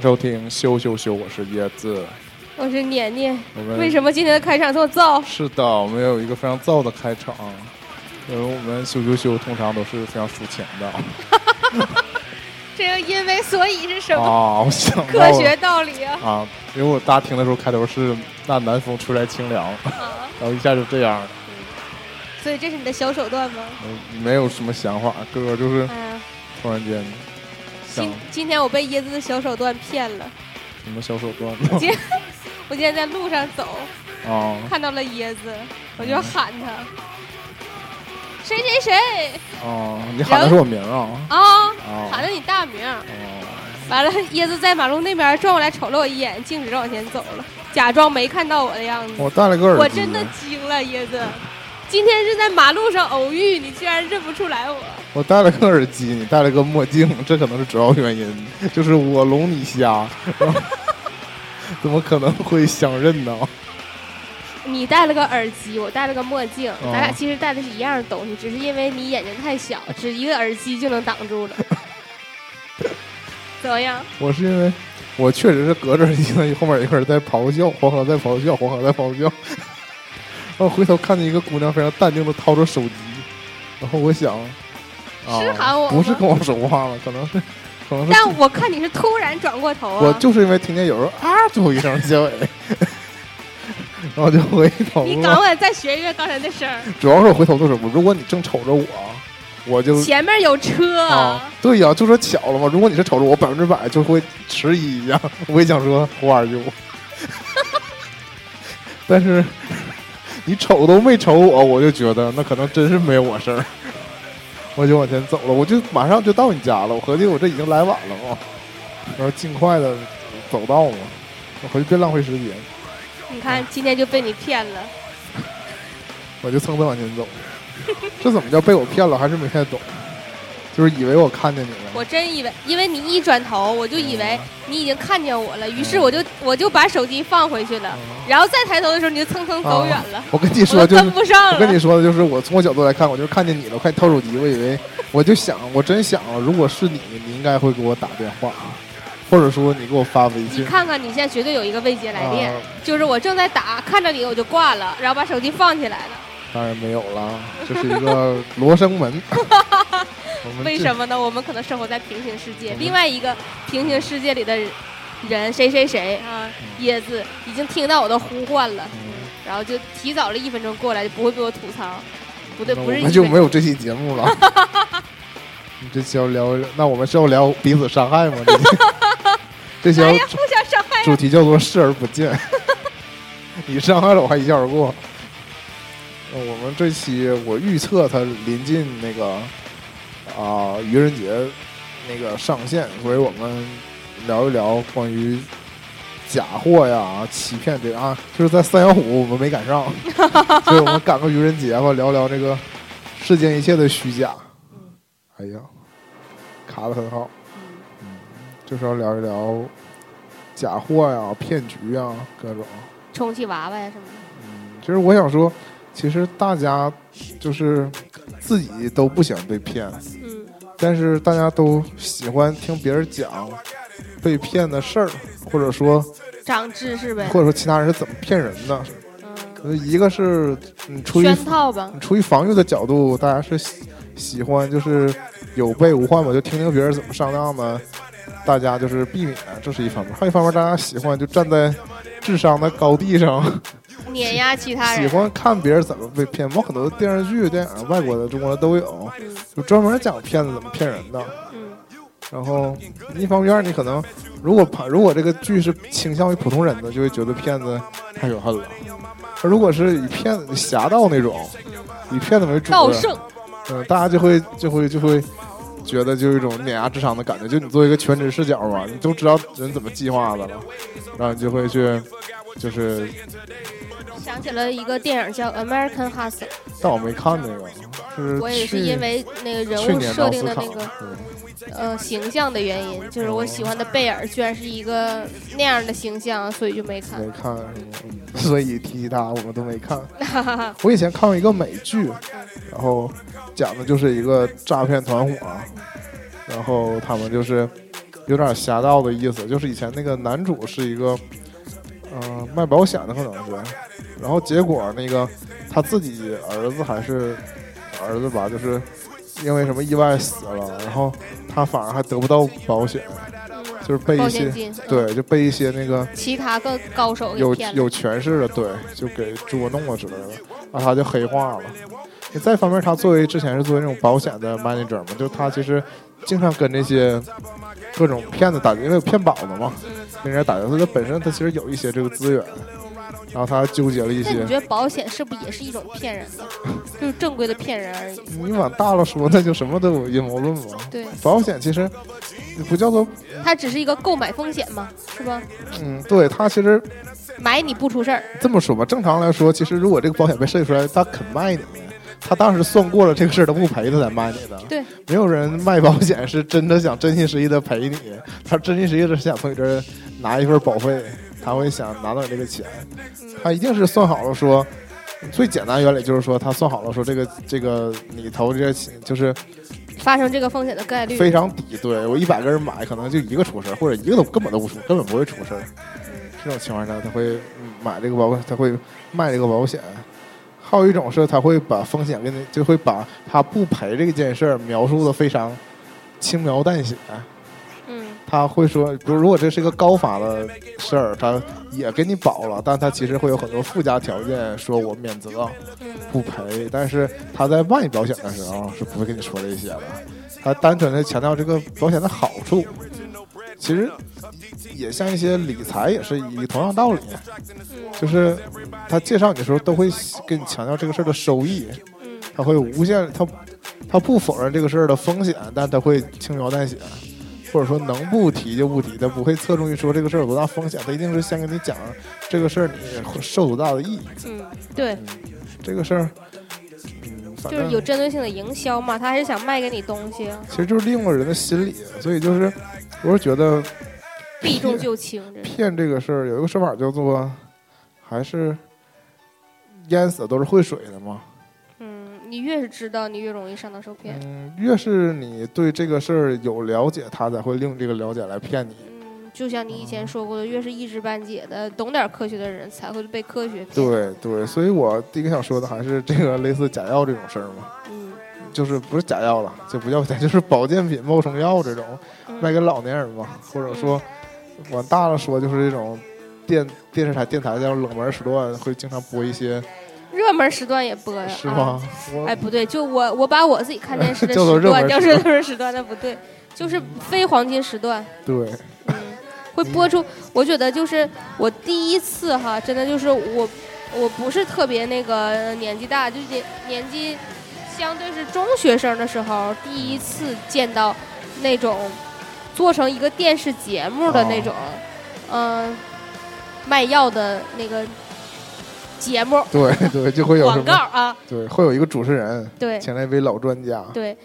迎收听羞羞羞，我是椰子。我是年年。我们为什么今天的开场这么燥？是的，我们有一个非常燥的开场，因为我们羞羞羞通常都是非常抒情的 这个因为所以是什么？啊。我想科学道理啊！啊，因为我大家听的时候开头是那南风吹来清凉，啊，然后一下就这样了，所以这是你的小手段吗？嗯没有什么想法，哥哥就是啊，突然间想今今天我被椰子的小手段骗了。什么小手段今 我今天在路上走，哦看到了椰子，我就喊他，谁谁谁哦！你喊的是我名啊啊，啊喊的你大名。哦！完了，椰子在马路那边转过来瞅了我一眼，径直往前走了，假装没看到我的样子。我戴了个耳机，我真的惊了，椰子。今天是在马路上偶遇，你居然认不出来我。我戴了个耳机，你戴了个墨镜，这可能是主要原因。就是我聋你瞎，怎么可能会相认呢？你戴了个耳机，我戴了个墨镜，哦咱俩其实戴的是一样的东西，只是因为你眼睛太小，只一个耳机就能挡住了。怎么样？我是因为我确实是隔着耳机呢，后面有个人在咆哮，黄河在咆哮，黄河在咆哮。然后回头看见一个姑娘非常淡定的掏出手机，然后我想，啊是喊我不是跟我说话了，可能是，可能是但我看你是突然转过头啊，我就是因为听见有人啊最后一声结尾，然后就回头你了。赶快再学一遍刚才那声儿。主要是我回头的时候，如果你正瞅着我，我就前面有车啊，对呀、就说巧了嘛。如果你是瞅着我，百分之百就会迟疑一下，我也想说 Who are you？但是你瞅都没瞅我，我就觉得那可能真是没有我事儿，我就往前走了，我就马上就到你家了。我合计我这已经来晚了嘛，然后尽快的走到嘛，我回去别浪费时间，你看今天就被你骗了。我就蹭蹭往前走。这怎么叫被我骗了？还是没太懂，就是以为我看见你了。我真以为，因为你一转头，我就以为你已经看见我了，于是我就我就把手机放回去了，然后再抬头的时候，你就蹭蹭走远了，我跟你说，就是跟不上我跟你。说的就是，我从我角度来看，我就是看见你了，快掏手机，我以为，我就想，我真想了，如果是你，你应该会给我打电话，或者说你给我发微信你。看看，你现在绝对有一个未接来电，啊就是我正在打，看着你我就挂了，然后把手机放起来了。当然没有了，这是一个罗生门。为什么呢？我们可能生活在平行世界，嗯另外一个平行世界里的人谁谁谁啊，椰子已经听到我的呼唤了，嗯然后就提早了一分钟过来，就不会被我吐槽。不对，不是那就没有这期节目了。你这期要聊，那我们是要聊彼此伤害吗？这期 这期要互相伤害主题叫做视而不见。你伤害了我，还一笑而过。呃我们这期我预测它临近那个啊、愚人节那个上线，所以我们聊一聊关于假货呀、欺骗这个啊，就是在三幺五我们没赶上，所以我们赶个愚人节吧，聊聊这个世间一切的虚假。哎呀，卡的很好。嗯，就是要聊一聊假货呀、骗局呀各种。充气娃娃呀什么的。嗯，其实我想说，其实大家就是自己都不想被骗，嗯，但是大家都喜欢听别人讲被骗的事儿，或者说长知识呗。或者说其他人是怎么骗人的。嗯，呃一个是你出于圈套吧，你出于防御的角度，大家是喜喜欢就是有备无患嘛，就听听别人怎么上当的，大家就是避免，这是一方面。还有一方面，大家喜欢就站在智商的高地上，碾压其他人。喜欢看别人怎么被骗。包括很多电视剧、电影，外国的、中国的都有，嗯就专门讲骗子怎么骗人的。嗯然后一方面，你可能如果怕如果这个剧是倾向于普通人的，就会觉得骗子太可恨了；而如果是以骗子侠盗那种，以骗子为主的，道圣，嗯，大家就会就会就会觉得就有一种碾压智商的感觉。就你作为一个全职视角嘛，你都知道人怎么计划的了，然后你就会去就是，想起了一个电影叫《American Hustle》，但我没看那个，是我也是因为那个人物设定的那个嗯呃形象的原因，就是我喜欢的贝尔居然是一个那样的形象，所以就没看。没看是吗？嗯 所以提起他我们都没看。我以前看过一个美剧，然后讲的就是一个诈骗团伙，然后他们就是有点侠盗的意思，就是以前那个男主是一个，嗯、卖保险的可能是，然后结果那个他自己儿子还是儿子吧，就是因为什么意外死了，然后他反而还得不到保险，嗯，就是被一些对，就被一些那个其他个高手有。有权势的，对，就给捉弄了之类的，然后他就黑化了。你再一方面，他作为之前是作为那种保险的 manager 嘛，就他其实经常跟那些各种骗子打，因为有骗保的嘛，嗯，跟人家打交道，他本身他其实有一些这个资源，然后他纠结了一些那你。觉得保险是不是也是一种骗人的？就是正规的骗人而已。你往大了说，那就什么都有阴谋论嘛。对，保险其实不叫做，它只是一个购买风险嘛，是吧？嗯，对，它其实买你不出事儿，这么说吧，正常来说，其实如果这个保险被设计出来，他肯卖你，他当时算过了这个事儿，他不赔他才卖你的。对，没有人卖保险是真的想真心实意的赔你，他真心实意的是想从你这儿拿一份保费，他会想拿到你这个钱，他一定是算好了说。最简单原理就是说，他算好了说这个这个你投这些钱就是发生这个风险的概率。非常低，对我一百个人买，可能就一个出事儿，或者一个都根本都不出，根本不会出事儿。这种情况下，他会嗯买这个保，他会卖这个保险。还有一种是，他会把风险给你，就会把他不赔这件事儿描述的非常轻描淡写。嗯他会说，比如如果这是一个高发的事儿，他也给你保了，但他其实会有很多附加条件，说我免责嗯不赔。但是他在卖保险的时候是不会跟你说这些的，他单纯的强调这个保险的好处。其实也像一些理财也是以同样道理，嗯。就是他介绍你的时候都会跟你强调这个事儿的收益，嗯。他会无限他他不否认这个事儿的风险，但他会轻描淡写，或者说能不提就不提，他不会侧重于说这个事儿有多大风险，他一定是先跟你讲这个事儿你会受多大的益。嗯，对，嗯，这个事儿，就是有针对性的营销嘛，他还是想卖给你东西，其实就是利用了人的心理，所以就是我是觉得避重就轻，骗这个事儿有一个说法叫做，还是淹死的都是会水的嘛。嗯，你越是知道，你越容易上当受骗。嗯，越是你对这个事儿有了解，他才会利用这个了解来骗你。嗯，就像你以前说过的，越是一知半解的、懂点科学的人，才会被科学骗。，对对，所以我第一个想说的还是这个类似假药这种事儿嘛，嗯，就是不是假药了，就不叫假，就是保健品冒充药这种，卖嗯给老年人嘛，或者说往大了说，就是这种电电视台电台叫冷门时段会经常播一些，热门时段也播呀。啊？是吗？我哎，不对，就我我把我自己看电视的 叫做时段热门时叫热门时段，那不对，就是非黄金时段。对，嗯，会播出。我觉得就是我第一次哈，真的就是我，我不是特别那个年纪大，就是年年纪相对是中学生的时候，第一次见到那种做成一个电视节目的那种，嗯、卖药的那个节目对对，就会有广告？啊，对，会有一个主持人，对请来一位老专家。对，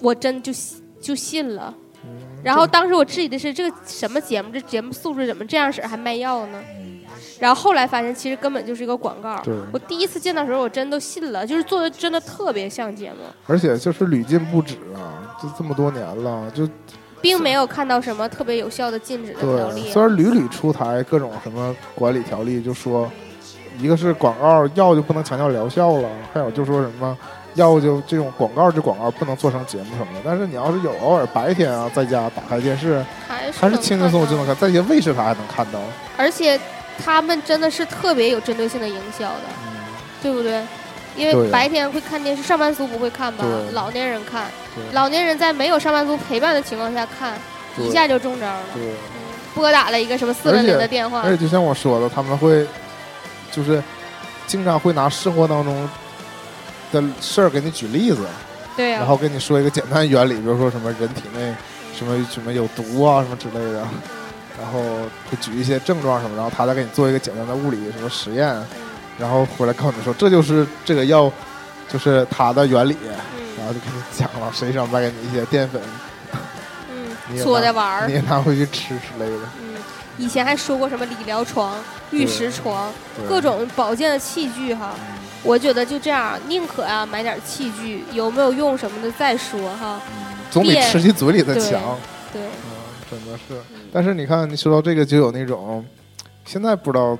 我真就信就信了。嗯然后当时我质疑的是这个什么节目，这节目素质怎么这样式儿还卖药呢？然后后来发现其实根本就是一个广告。我第一次见到的时候，我真都信了，就是做的真的特别像节目，而且就是屡禁不止啊，就这么多年了，就并没有看到什么特别有效的禁止的条对，例。虽然屡屡出台各种什么管理条例，就说一个是广告药就不能强调疗效了，还有就说什么药就这种广告这广告不能做成节目什么的。但是你要是有偶尔白天啊在家打开电视，还是还是轻轻松松就能看，在一些卫视台还能看到。而且他们真的是特别有针对性的营销的，嗯，对不对？因为白天会看电视，上班族不会看吧？老年人看，老年人在没有上班族陪伴的情况下看，一下就中招了。对。嗯，拨打了一个什么四零零的电话而，且就像我说的，他们会就是经常会拿生活当中的事儿给你举例子，然后跟你说一个简单原理，比如说什么人体内什么什么有毒啊什么之类的，嗯然后会举一些症状什么，然后他再给你做一个简单的物理什么实验，嗯。然后回来告诉你说这就是这个药，就是它的原理，然嗯后就给你讲了，实际上卖给你一些淀粉，嗯，也搓拿着玩儿。你。也拿回去吃之类的，嗯，以前还说过什么理疗床、玉石床，各种保健的器具哈。嗯。我觉得就这样，宁可啊买点器具，有没有用什么的再说哈。总比吃进嘴里的对强。对，嗯，真的是。嗯但是你看，你说到这个，就有那种，现在不知道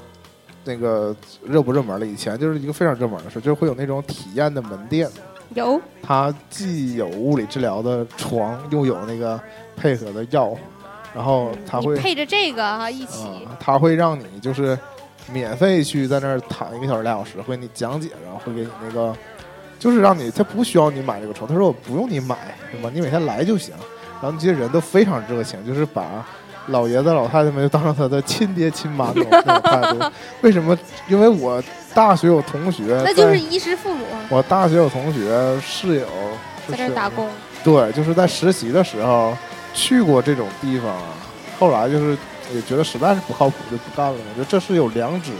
那个热不热门了。以前就是一个非常热门的事，就是会有那种体验的门店，有它既有物理治疗的床，又有那个配合的药，然后它会配着这个哈一起，啊，它会让你就是免费去在那儿躺一个小时俩小时，会给你讲解，然后会给你那个，就是让你他不需要你买这个床，他说我不用你买，对吧？你每天来就行。然后这些人都非常热情，就是把老爷子老太太们就当成他的亲爹亲妈那种 态度。为什么？因为我大学有同学，那就是衣食父母啊我大学有同学室友是在这儿打工。对，就是在实习的时候去过这种地方，后来就是也觉得实在是不靠谱，就不干了。我觉得这是有良知的。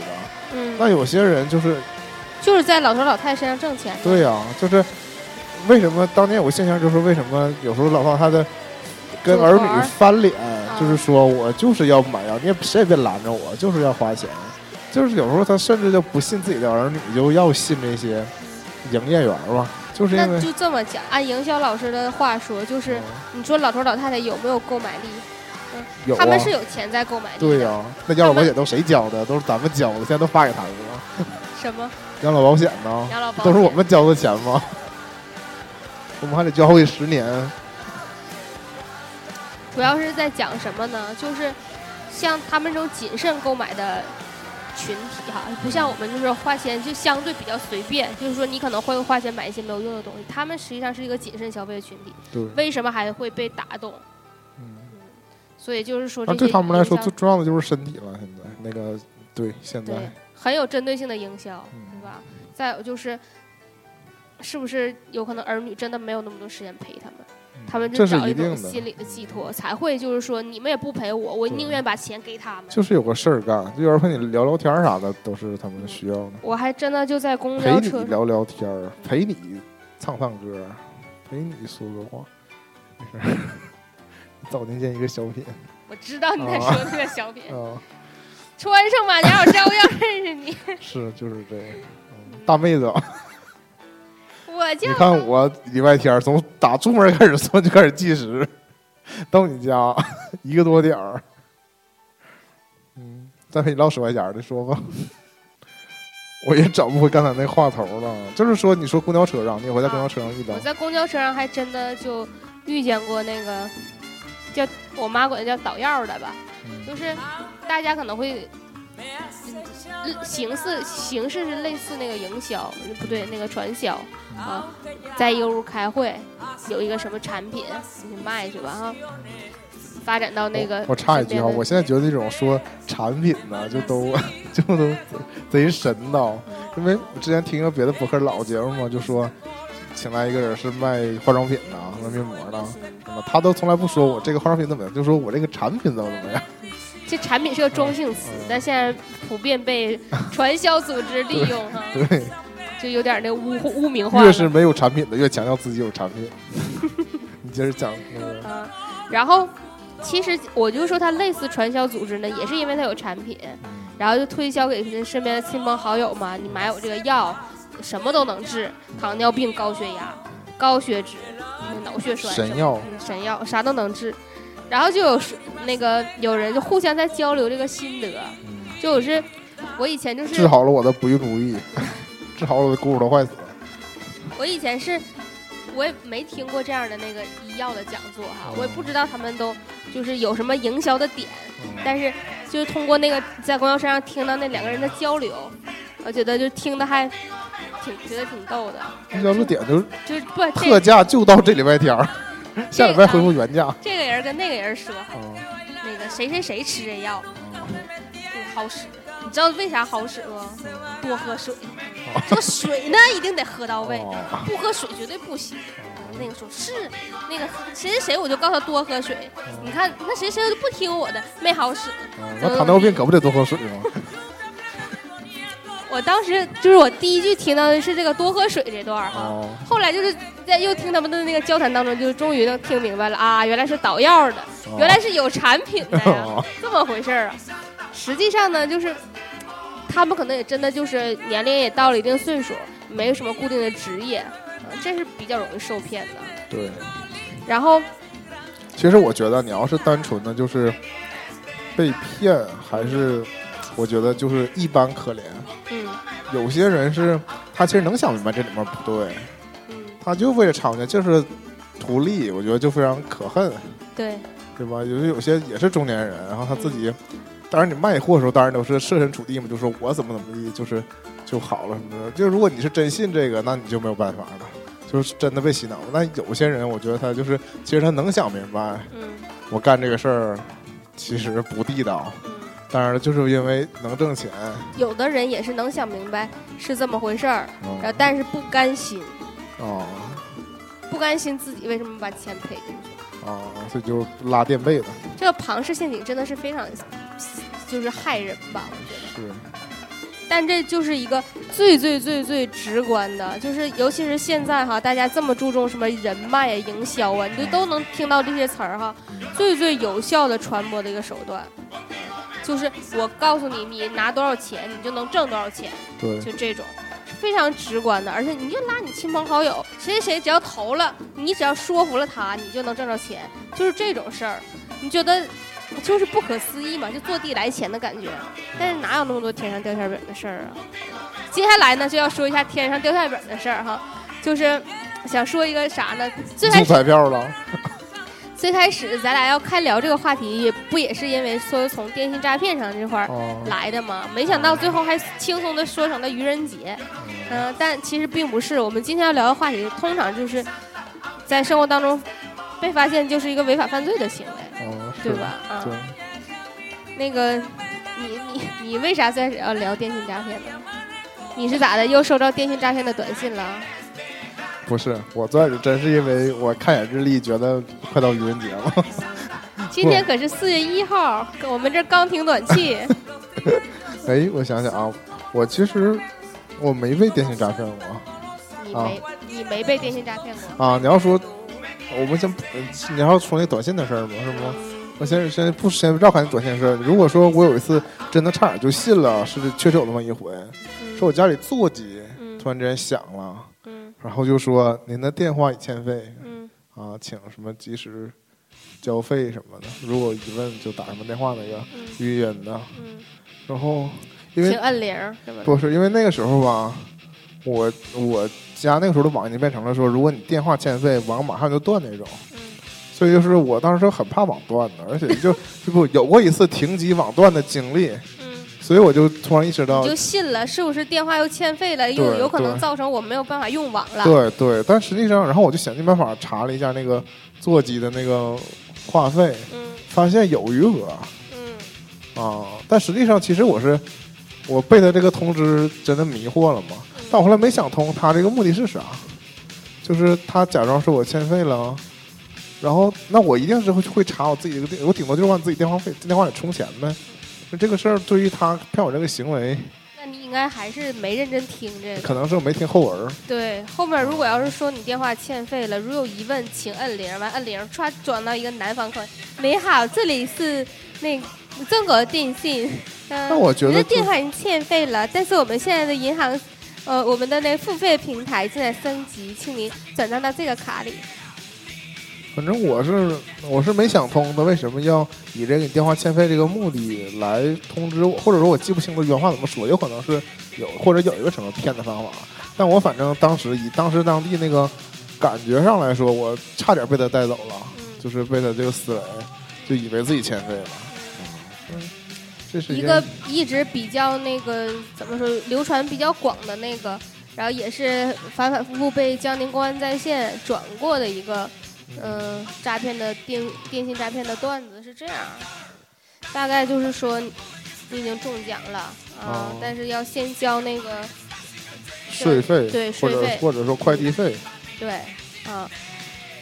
嗯，那有些人就是就是在老头老太太身上挣钱。对呀、就是为什么当年有个现象，就是为什么有时候老头他的跟儿女翻脸，就是说我就是要买药，你也谁也别拦着我，就是要花钱。就是有时候他甚至就不信自己的儿女，就要信这些营业员吧，就是因为那就这么讲，按营销老师的话说，就是你说老头老太太有没有购买力？有啊他们是有钱在购买力。对呀、那养老保险都谁交的？都是咱们交的，现在都发给他们了。什么 养老保险呢？养老保险？都是我们交的钱吗？我们还得交好几十年。主要是在讲什么呢？就是像他们这种谨慎购买的群体哈，不像我们就是花钱就相对比较随便，就是说你可能会花钱买一些没有用的东西。他们实际上是一个谨慎消费的群体，对，为什么还会被打动？嗯，所以就是说，这些对他们来说最重要的就是身体了。现在那个，对，现在，很有针对性的营销，嗯对吧？再有就是，是不是有可能儿女真的没有那么多时间陪他们？他们这是找一种定的。心理的寄托，才会就是说你们也不陪我，我宁愿把钱给他们。就是有个事儿干，就有人陪你聊聊天儿啥的，都是他们需要的。我还真的就在公陪交车陪，你聊聊天儿，陪你唱唱歌，陪你说说话，没事儿。早年间一个小品我知道你在说那个小品，啊，穿上马甲，我照样认识你。是就是这样。嗯大妹子，我就你看我礼拜天从打出门开始算就开始计时，到你家 一个多点儿。嗯，再陪你唠十块钱的说吧。我也找不回刚才那话头了，就是说，你说公交车上，你也会在公交车上遇到我，在公交车上还真的就遇见过那个叫我妈管它叫倒药的吧，嗯就是大家可能会。嗯形式形式是类似那个营销，不对，那个传销啊，在一个屋开会，有一个什么产品，你去卖去吧哈。发展到那个我我插一句哈，身边的我现在觉得那种说产品呢，就都 就都贼神叨，因为我之前听一个别的博客老节目嘛，就说请来一个人是卖化妆品的、卖面膜的，什么他都从来不说我这个化妆品怎么样，就说我这个产品怎么怎么样。这产品是个中性词，但现在普遍被传销组织利用哈，对，就有点那污 污名化。越是没有产品的，越强调自己有产品。你接着讲那个，啊，然后其实我就说它类似传销组织呢，也是因为它有产品，然后就推销给身边的亲朋好友嘛，你买我这个药，什么都能治，糖尿病、高血压、高血脂、脑血栓神药嗯神药啥都能治。然后就有那个有人就互相在交流这个心得，就我是我以前就是治好了我的不孕不育，治好了我的骨头坏死了。我以前是，我也没听过这样的那个医药的讲座哈，哦我也不知道他们都就是有什么营销的点，嗯。但是就是通过那个在公交车上听到那两个人的交流，我觉得就听的还挺觉得挺逗的，营销的点就是就是不特价就到这礼拜天儿，下礼拜恢复原价。这个人跟那个人说，嗯。那个谁谁谁吃这药嗯好使，你知道为啥好使吗？多喝水，哦这个水呢一定得喝到位。哦不喝水绝对不行。那个说是那个谁谁谁，我就告诉他多喝水。你看那谁谁都不听我的，没好使。嗯那糖尿病可不得多喝水吗？我当时就是我第一句听到的是这个多喝水这段儿哈，哦，后来就是在又听他们的那个交谈当中，就终于能听明白了啊，原来是捣药的，哦原来是有产品的呀哦，这么回事儿啊。实际上呢，就是他们可能也真的就是年龄也到了一定岁数，没有什么固定的职业，呃这是比较容易受骗的。对，然后其实我觉得你要是单纯的就是被骗，还是我觉得就是一般可怜。嗯有些人是他其实能想明白这里面不对，嗯，他就为了吵架就是图利，我觉得就非常可恨，对。对吧？有有些也是中年人，然后他自己，当然你卖货的时候，当然都是设身处地嘛，就说我怎么怎么地，就是就好了什么的。就如果你是真信这个，那你就没有办法了，就是真的被洗脑。那有些人，我觉得他就是其实他能想明白，嗯。我干这个事儿其实不地道，嗯，当然了，就是因为能挣钱，有的人也是能想明白是这么回事儿，然后嗯但是不甘心，哦。不甘心自己为什么把钱赔进去。哦，所以就拉垫背的，这个庞氏陷阱真的是非常，就是害人吧，我觉得。是，但这就是一个最最最最直观的，就是尤其是现在哈，大家这么注重什么人脉啊、营销啊，你就都能听到这些词儿哈。最最有效的传播的一个手段，就是我告诉你，你拿多少钱，你就能挣多少钱。对，就这种，非常直观的，而且你就拉你亲朋好友，谁谁谁只要投了，你只要说服了他，你就能挣着钱，就是这种事儿，你觉得就是不可思议嘛，就坐地来钱的感觉，但是哪有那么多天上掉馅饼的事儿啊？接下来呢，就要说一下天上掉馅饼的事儿哈，就是想说一个啥呢？最开中始彩票了，最开始咱俩要开聊这个话题，也不也是因为说从电信诈骗上这块儿哦，来的吗，没想到最后还轻松的说成了愚人节。嗯、但其实并不是。我们今天要聊的话题，通常就是在生活当中被发现就是一个违法犯罪的行为，哦，是对？吧？啊、对，那个你你你为啥在要聊电信诈骗呢？你是咋的？又收到电信诈骗的短信了？不是，我最开始真是因为我看眼日历，觉得快到愚人节了。今天可是四月一号，我们这刚停暖气。哎，我想想啊，我其实我没被电信诈骗过你没、你没被电信诈骗过？啊。你要说，我们先不，你要说那短信的事儿吗？是吗？嗯我先先不先绕开那短信的事儿。如果说我有一次真的差点就信了，是确实有那么一回，嗯是我家里座机嗯突然之间响了，嗯然后就说您的电话已欠费嗯啊，请什么及时交费什么的。如果有疑问就打什么电话那个嗯语音的。嗯，然后因为请摁铃是吧？不是因为那个时候吧，我我家那个时候的网已经变成了说，如果你电话欠费，网马上就断那种。嗯所以就是我当时很怕网断的，而且就 就不有过一次停机网断的经历，嗯。所以我就突然意识到你，就信了，是不是电话又欠费了，又有可能造成我没有办法用网了？对对，但实际上，然后我就想尽办法查了一下那个座机的那个话费，嗯发现有余额嗯啊，但实际上其实我是我被他这个通知真的迷惑了嘛，嗯但我后来没想通他这个目的是啥，就是他假装说我欠费了。然后，那我一定是会会查我自己这个电，我顶多就是往自己电话费电话里充钱呗。那这个事儿对于他骗我这个行为，那你应该还是没认真听这个。可能是我没听后文。对，后面如果要是说你电话欠费了，如有疑问请摁铃，完摁铃，唰转到一个南方口音，你好，这里是那中国电信，呃，那我觉你的得电话已经欠费了，但是我们现在的银行，呃，我们的那付费平台正在升级，请您转账到这个卡里。反正我是我是没想通，的为什么要以这个电话欠费这个目的来通知我，或者说我记不清楚原话怎么说，有可能是有或者有一个什么骗的方法，但我反正当时以当时当地那个感觉上来说，我差点被他带走了，嗯，就是被他这个思维就以为自己欠费了。嗯，这是一个一直比较那个怎么说流传比较广的那个，然后也是反反复复被江宁公安在线转过的一个，嗯、诈骗的电电信诈骗的段子是这样，大概就是说你已经中奖了啊，哦但是要先交那个税费，对税费或者说快递费。对，啊，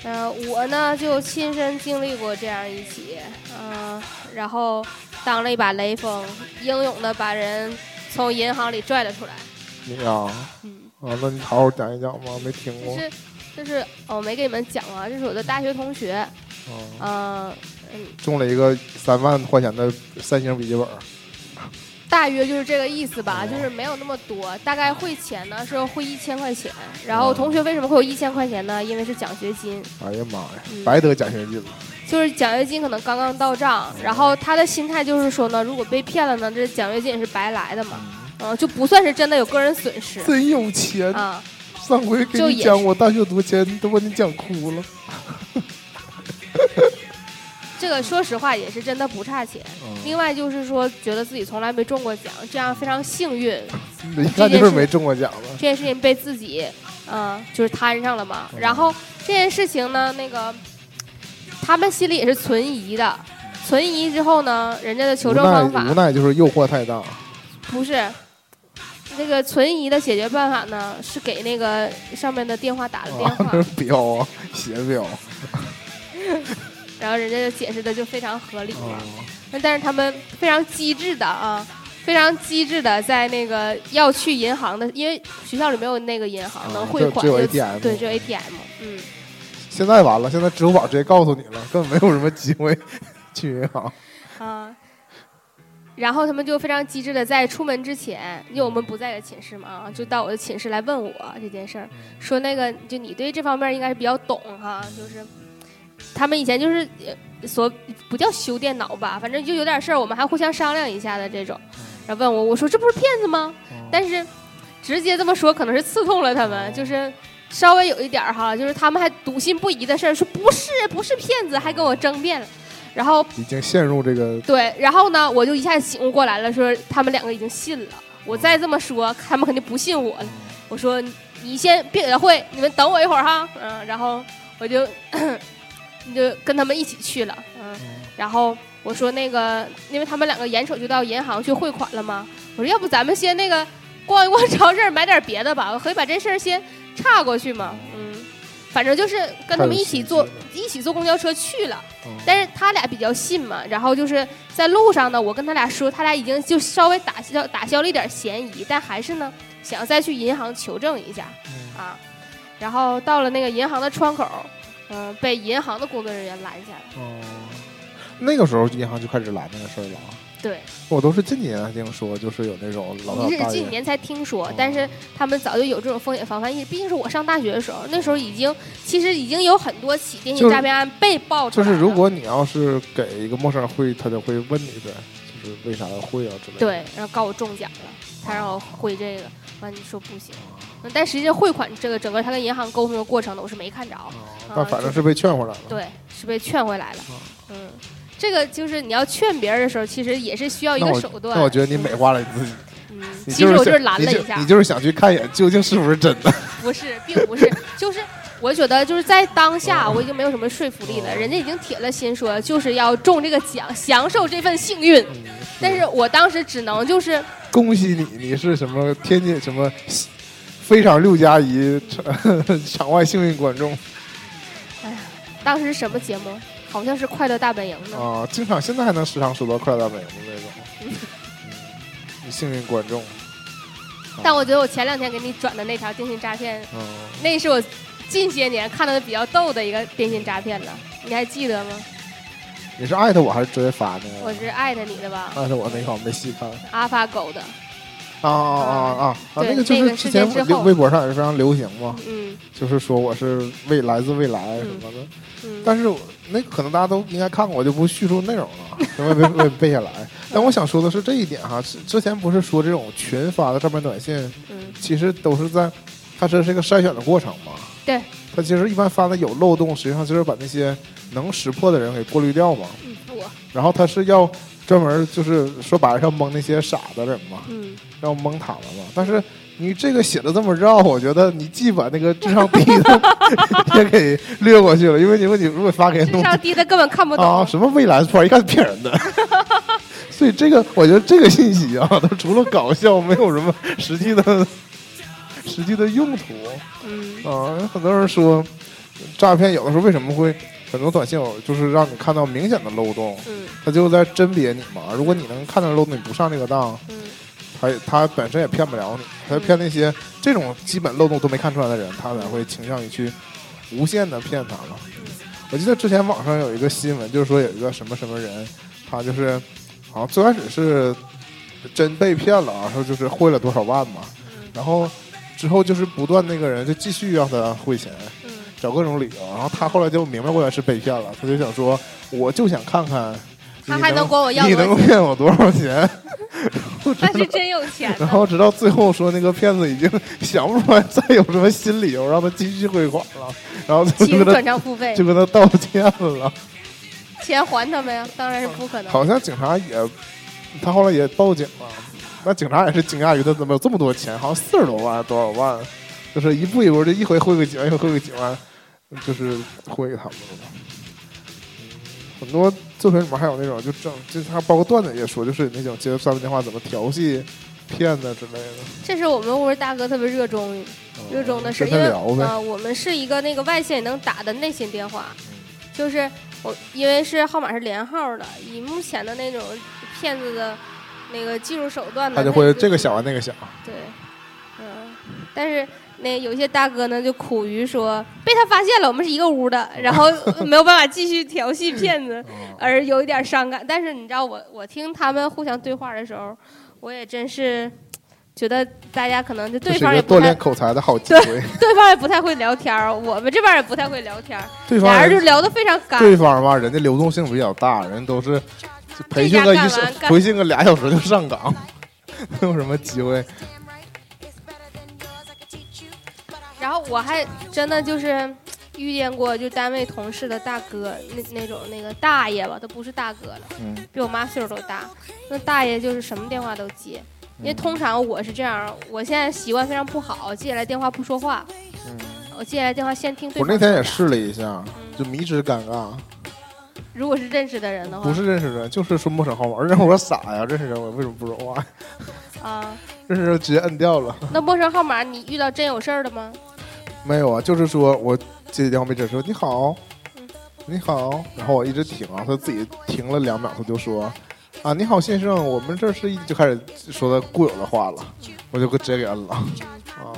呃，我呢就亲身经历过这样一起，嗯、然后当了一把雷锋，英勇的把人从银行里拽了出来。你呀，嗯，啊，那你好好讲一讲吧，没听过。就是就是哦，没给你们讲啊，这是我的大学同学，啊，嗯、嗯，中了一个三万块钱的三星笔记本。大约就是这个意思吧，哦就是没有那么多，大概汇钱呢是汇一千块钱，然后同学为什么会有一千块钱呢？因为是奖学金，哎呀妈呀，嗯白得奖学金了。就是奖学金可能刚刚到账，然后他的心态就是说呢，如果被骗了呢，这奖学金也是白来的嘛，嗯，就不算是真的有个人损失真有钱！啊。上回给就也是你讲我大学多钱，都把你讲哭了。这个说实话也是真的不差钱。嗯另外就是说，觉得自己从来没中过奖，这样非常幸运。一看就是没中过奖的。这件事情被自己，嗯、就是摊上了嘛。然后这件事情呢，那个他们心里也是存疑的。存疑之后呢，人家的求证方法无奈就是诱惑太大。不是那个存疑的解决办法呢，是给那个上面的电话打了电啊话，，这是标啊，邪标。然后人家就解释的就非常合理嘛。哦那但是他们非常机智的啊，非常机智的在那个要去银行的，因为学校里没有那个银行、啊能汇款对，只有 ATM，嗯，现在完了，现在支付宝直接告诉你了，根本没有什么机会去银行。啊。然后他们就非常机智的在出门之前，因为我们不在一个寝室嘛，啊，就到我的寝室来问我这件事儿，说那个就你对这方面应该是比较懂哈，就是他们以前就是呃所不叫修电脑吧，反正就有点事儿，我们还互相商量一下的这种，然后问我，我说这不是骗子吗？但是直接这么说可能是刺痛了他们，就是稍微有一点儿哈，就是他们还笃信不疑的事儿，说不是不是骗子，还跟我争辩了。然后已经陷入这个对，然后呢，我就一下醒悟过来了，说他们两个已经信了。我再这么说，他们肯定不信我了。我说你你先别给他汇，你们等我一会儿哈。嗯，然后我就 就跟他们一起去了。嗯，然后我说那个，因为他们两个眼瞅就到银行去汇款了嘛，我说要不咱们先那个逛一逛超市，买点别的吧，我可以把这事儿先岔过去嘛。嗯，反正就是跟他们一起坐一起坐公交车去了。嗯但是他俩比较信嘛，然后就是在路上呢，我跟他俩说，他俩已经就稍微打消打消了一点嫌疑，但还是呢想再去银行求证一下嗯啊。然后到了那个银行的窗口，嗯、被银行的工作人员拦下了。哦，那个时候银行就开始拦那个事儿了啊。对，我都是近几年才听说，就是有那种老大你是近几年才听说哦，但是他们早就有这种风险防范意识。毕竟是我上大学的时候，那时候已经其实已经有很多起电信诈骗案被爆出来了。就是如果你要是给一个陌生人汇，他就会问你呗，就是为啥要汇啊之类的。对，然后告我中奖了，他让我汇这个，完你说不行，嗯但实际上汇款这个整个他跟银行沟通的过程呢，我是没看着，啊，但反正是被劝回来了。对，是被劝回来了啊，嗯，这个就是你要劝别人的时候，其实也是需要一个手段。那我觉得你美化了你自己，嗯，其实我就是拦了一下，就你就是想去看一眼究竟是不是真的。不是，并不是，就是我觉得就是在当下，哦我已经没有什么说服力了，哦人家已经铁了心说就是要中这个奖，享受这份幸运，嗯但是我当时只能就是恭喜你，你是什么天津什么非常六加一场 场外幸运观众哎呀当时什么节目？好像是《快乐大本营》呢。啊！经常现在还能时常收到快乐大本营的那种，嗯，幸运观众。但我觉得我前两天给你转的那条电信诈骗，嗯，那是我近些年看到的比较逗的一个电信诈骗了，你还记得吗？你是艾特我还是直接发的？我是艾特你的吧，艾特我那个我没细看。阿发狗的，啊啊啊啊啊！那个就是之前微微博上也是非常流行嘛，嗯就是说我是未来自未来什么的。嗯，但是我那可能大家都应该看过，我就不叙述内容了，因为背背背下来。但我想说的是这一点哈，之之前不是说这种群发的诈骗短信，嗯其实都是在，它这是一个筛选的过程嘛。对。它其实一般发的有漏洞，实际上就是把那些能识破的人给过滤掉嘛。然后它是要专门就是说白了要蒙那些傻的人嘛，嗯要蒙他们嘛。但是你这个写的这么绕，我觉得你既把那个智商低的 也给略过去了，因为你说你如果发给智弄商低的根本看不懂。啊什么未来突然一看是骗人的。所以这个，我觉得这个信息啊，它除了搞笑，没有什么实际的、实际的用途。嗯啊，很多人说诈骗有的时候为什么会很多短信有就是让你看到明显的漏洞，嗯。他就在甄别你嘛。如果你能看到漏洞，你不上这个当，嗯。他他本身也骗不了你，他骗那些这种基本漏洞都没看出来的人，他才会倾向于去无限的骗他嘛。我记得之前网上有一个新闻，就是说有一个什么什么人，他就是好像最开始是真被骗了然后就是汇了多少万嘛，然后之后就是不断那个人就继续让他汇钱，嗯找各种理由，然后他后来就明白过来是被骗了，他就想说，我就想看看你他还能管我要你能骗我多少钱？他是真有钱然。后直到最后说那个骗子已经 想不出来再有什么新理由让他继续汇款了，然后就请跟他转账付费就，跟他道歉了。钱还他们呀？当然是不可能。好像警察也，他后来也报警了。那警察也是惊讶于他怎么有这么多钱，好像四十多万多少万，就是一步一步就一回汇个几万，一回汇个几万，就是会给他们了。嗯很多作品里面还有那种就正，就是他包括段子也说，就是那种接到诈骗电话怎么调戏骗子之类的。这是我们屋大哥特别热衷热衷的事，跟因为。啊、我们是一个那个外线也能打的内线电话，就是我因为是号码是连号的，以目前的那种骗子的那个技术手段呢，他就会这个响完那个响，对，嗯，但是那有些大哥呢就苦于说被他发现了，我们是一个屋的，然后 没有办法继续调戏骗子，而有一点伤感。但是你知道我我听他们互相对话的时候，我也真是觉得大家可能就对方也锻炼口才的好 机会。对方也不太会聊天儿，我们这边也不太会聊天儿，对方俩人就聊得非常干。对方吧，人家流动性比较大，人都是培训个一培训个俩小时就上岗，没有什么机会。然后我还真的就是遇见过，就单位同事的大哥，那那种那个大爷吧，都不是大哥了，嗯，比我妈岁数都大。那大爷就是什么电话都接，因为嗯通常我是这样，我现在习惯非常不好，接下来电话不说话，嗯，我接下来电话先听对我。那天也试了一下，就迷之尴尬。如果是认识的人的话，不是认识人，就是说陌生号码。而且我傻呀，认识人我为什么不说话？啊。认识人直接摁掉了。那陌生号码你遇到真有事儿的吗？没有啊，就是说我接电话没接说你好。嗯，你好，然后我一直停啊，他自己停了两秒，他就说啊你好先生，我们这是一就开始说他固有的话了，我就直接给摁了。啊。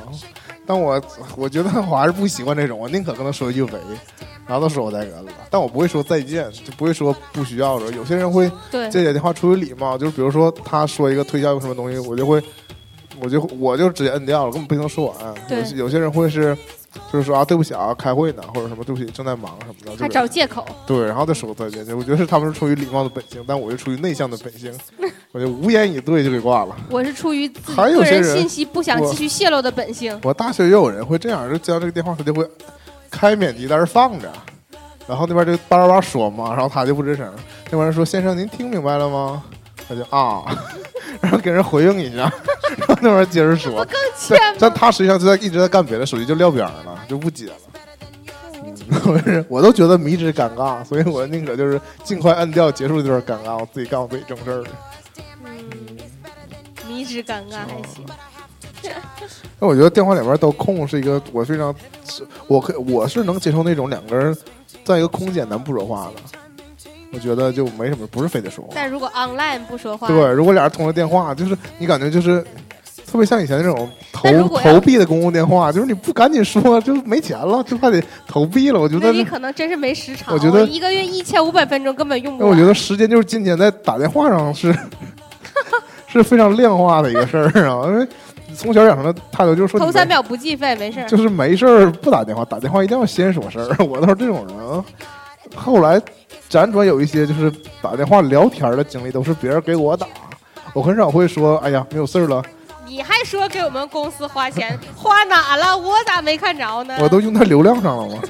但我我觉得我还是不习惯这种，我宁可跟他说一句喂，然后他说我再给摁了，但我不会说再见，就不会说不需要了。有些人会对，这些电话出于礼貌，就是比如说他说一个推销一个什么东西，我就会，我就我就直接摁掉了，根本不能说完。有有些人会是，就是说啊对不起啊，开会呢，或者什么对不起正在忙什么的，还就是找借口。对，然后再说再见。我觉得是他们是出于礼貌的本性，但我是出于内向的本性，我就无言以对就给挂了。我是出于自己还有个人信息不想继续泄露的本性。我大学也有人会这样，就接到这个电话，他就会开免提在那放着，然后那边就叭叭叭说嘛，然后他就不吱声。那边人说：“先生，您听明白了吗？”他就啊，然后给人回应一下，然后那边接着说。欠但但他实际上就在一直在干别的，手机就撂边儿了，就不接了。嗯，我是我都觉得迷之尴尬，所以我宁可就是尽快摁掉，结束这段尴尬，我自己干我自己正事儿。嗯，迷之尴尬还行。那我觉得电话里边都空是一个我非常，我可我是能接受那种两个人在一个空间咱不说话的，我觉得就没什么，不是非得说话。但如果 online 不说话，对，如果俩人通了电话，就是你感觉就是特别像以前那种投投币的公共电话，就是你不赶紧说就没钱了，就还得投币了。我觉得你，可能真是没时长。我觉得一个月一千五百分钟根本用不那我。觉得时间就是金钱，在打电话上是 是非常量化的一个事儿啊，因为从小养成的态度就是说头三秒不计费，没事儿。就是没事儿不打电话，打电话一定要先说事儿。我都是这种人啊。后来辗转有一些就是打电话聊天的经历，都是别人给我打，我很少会说哎呀没有事儿了，你还说给我们公司花钱，花哪了？我咋没看着呢？我都用在流量上了吗？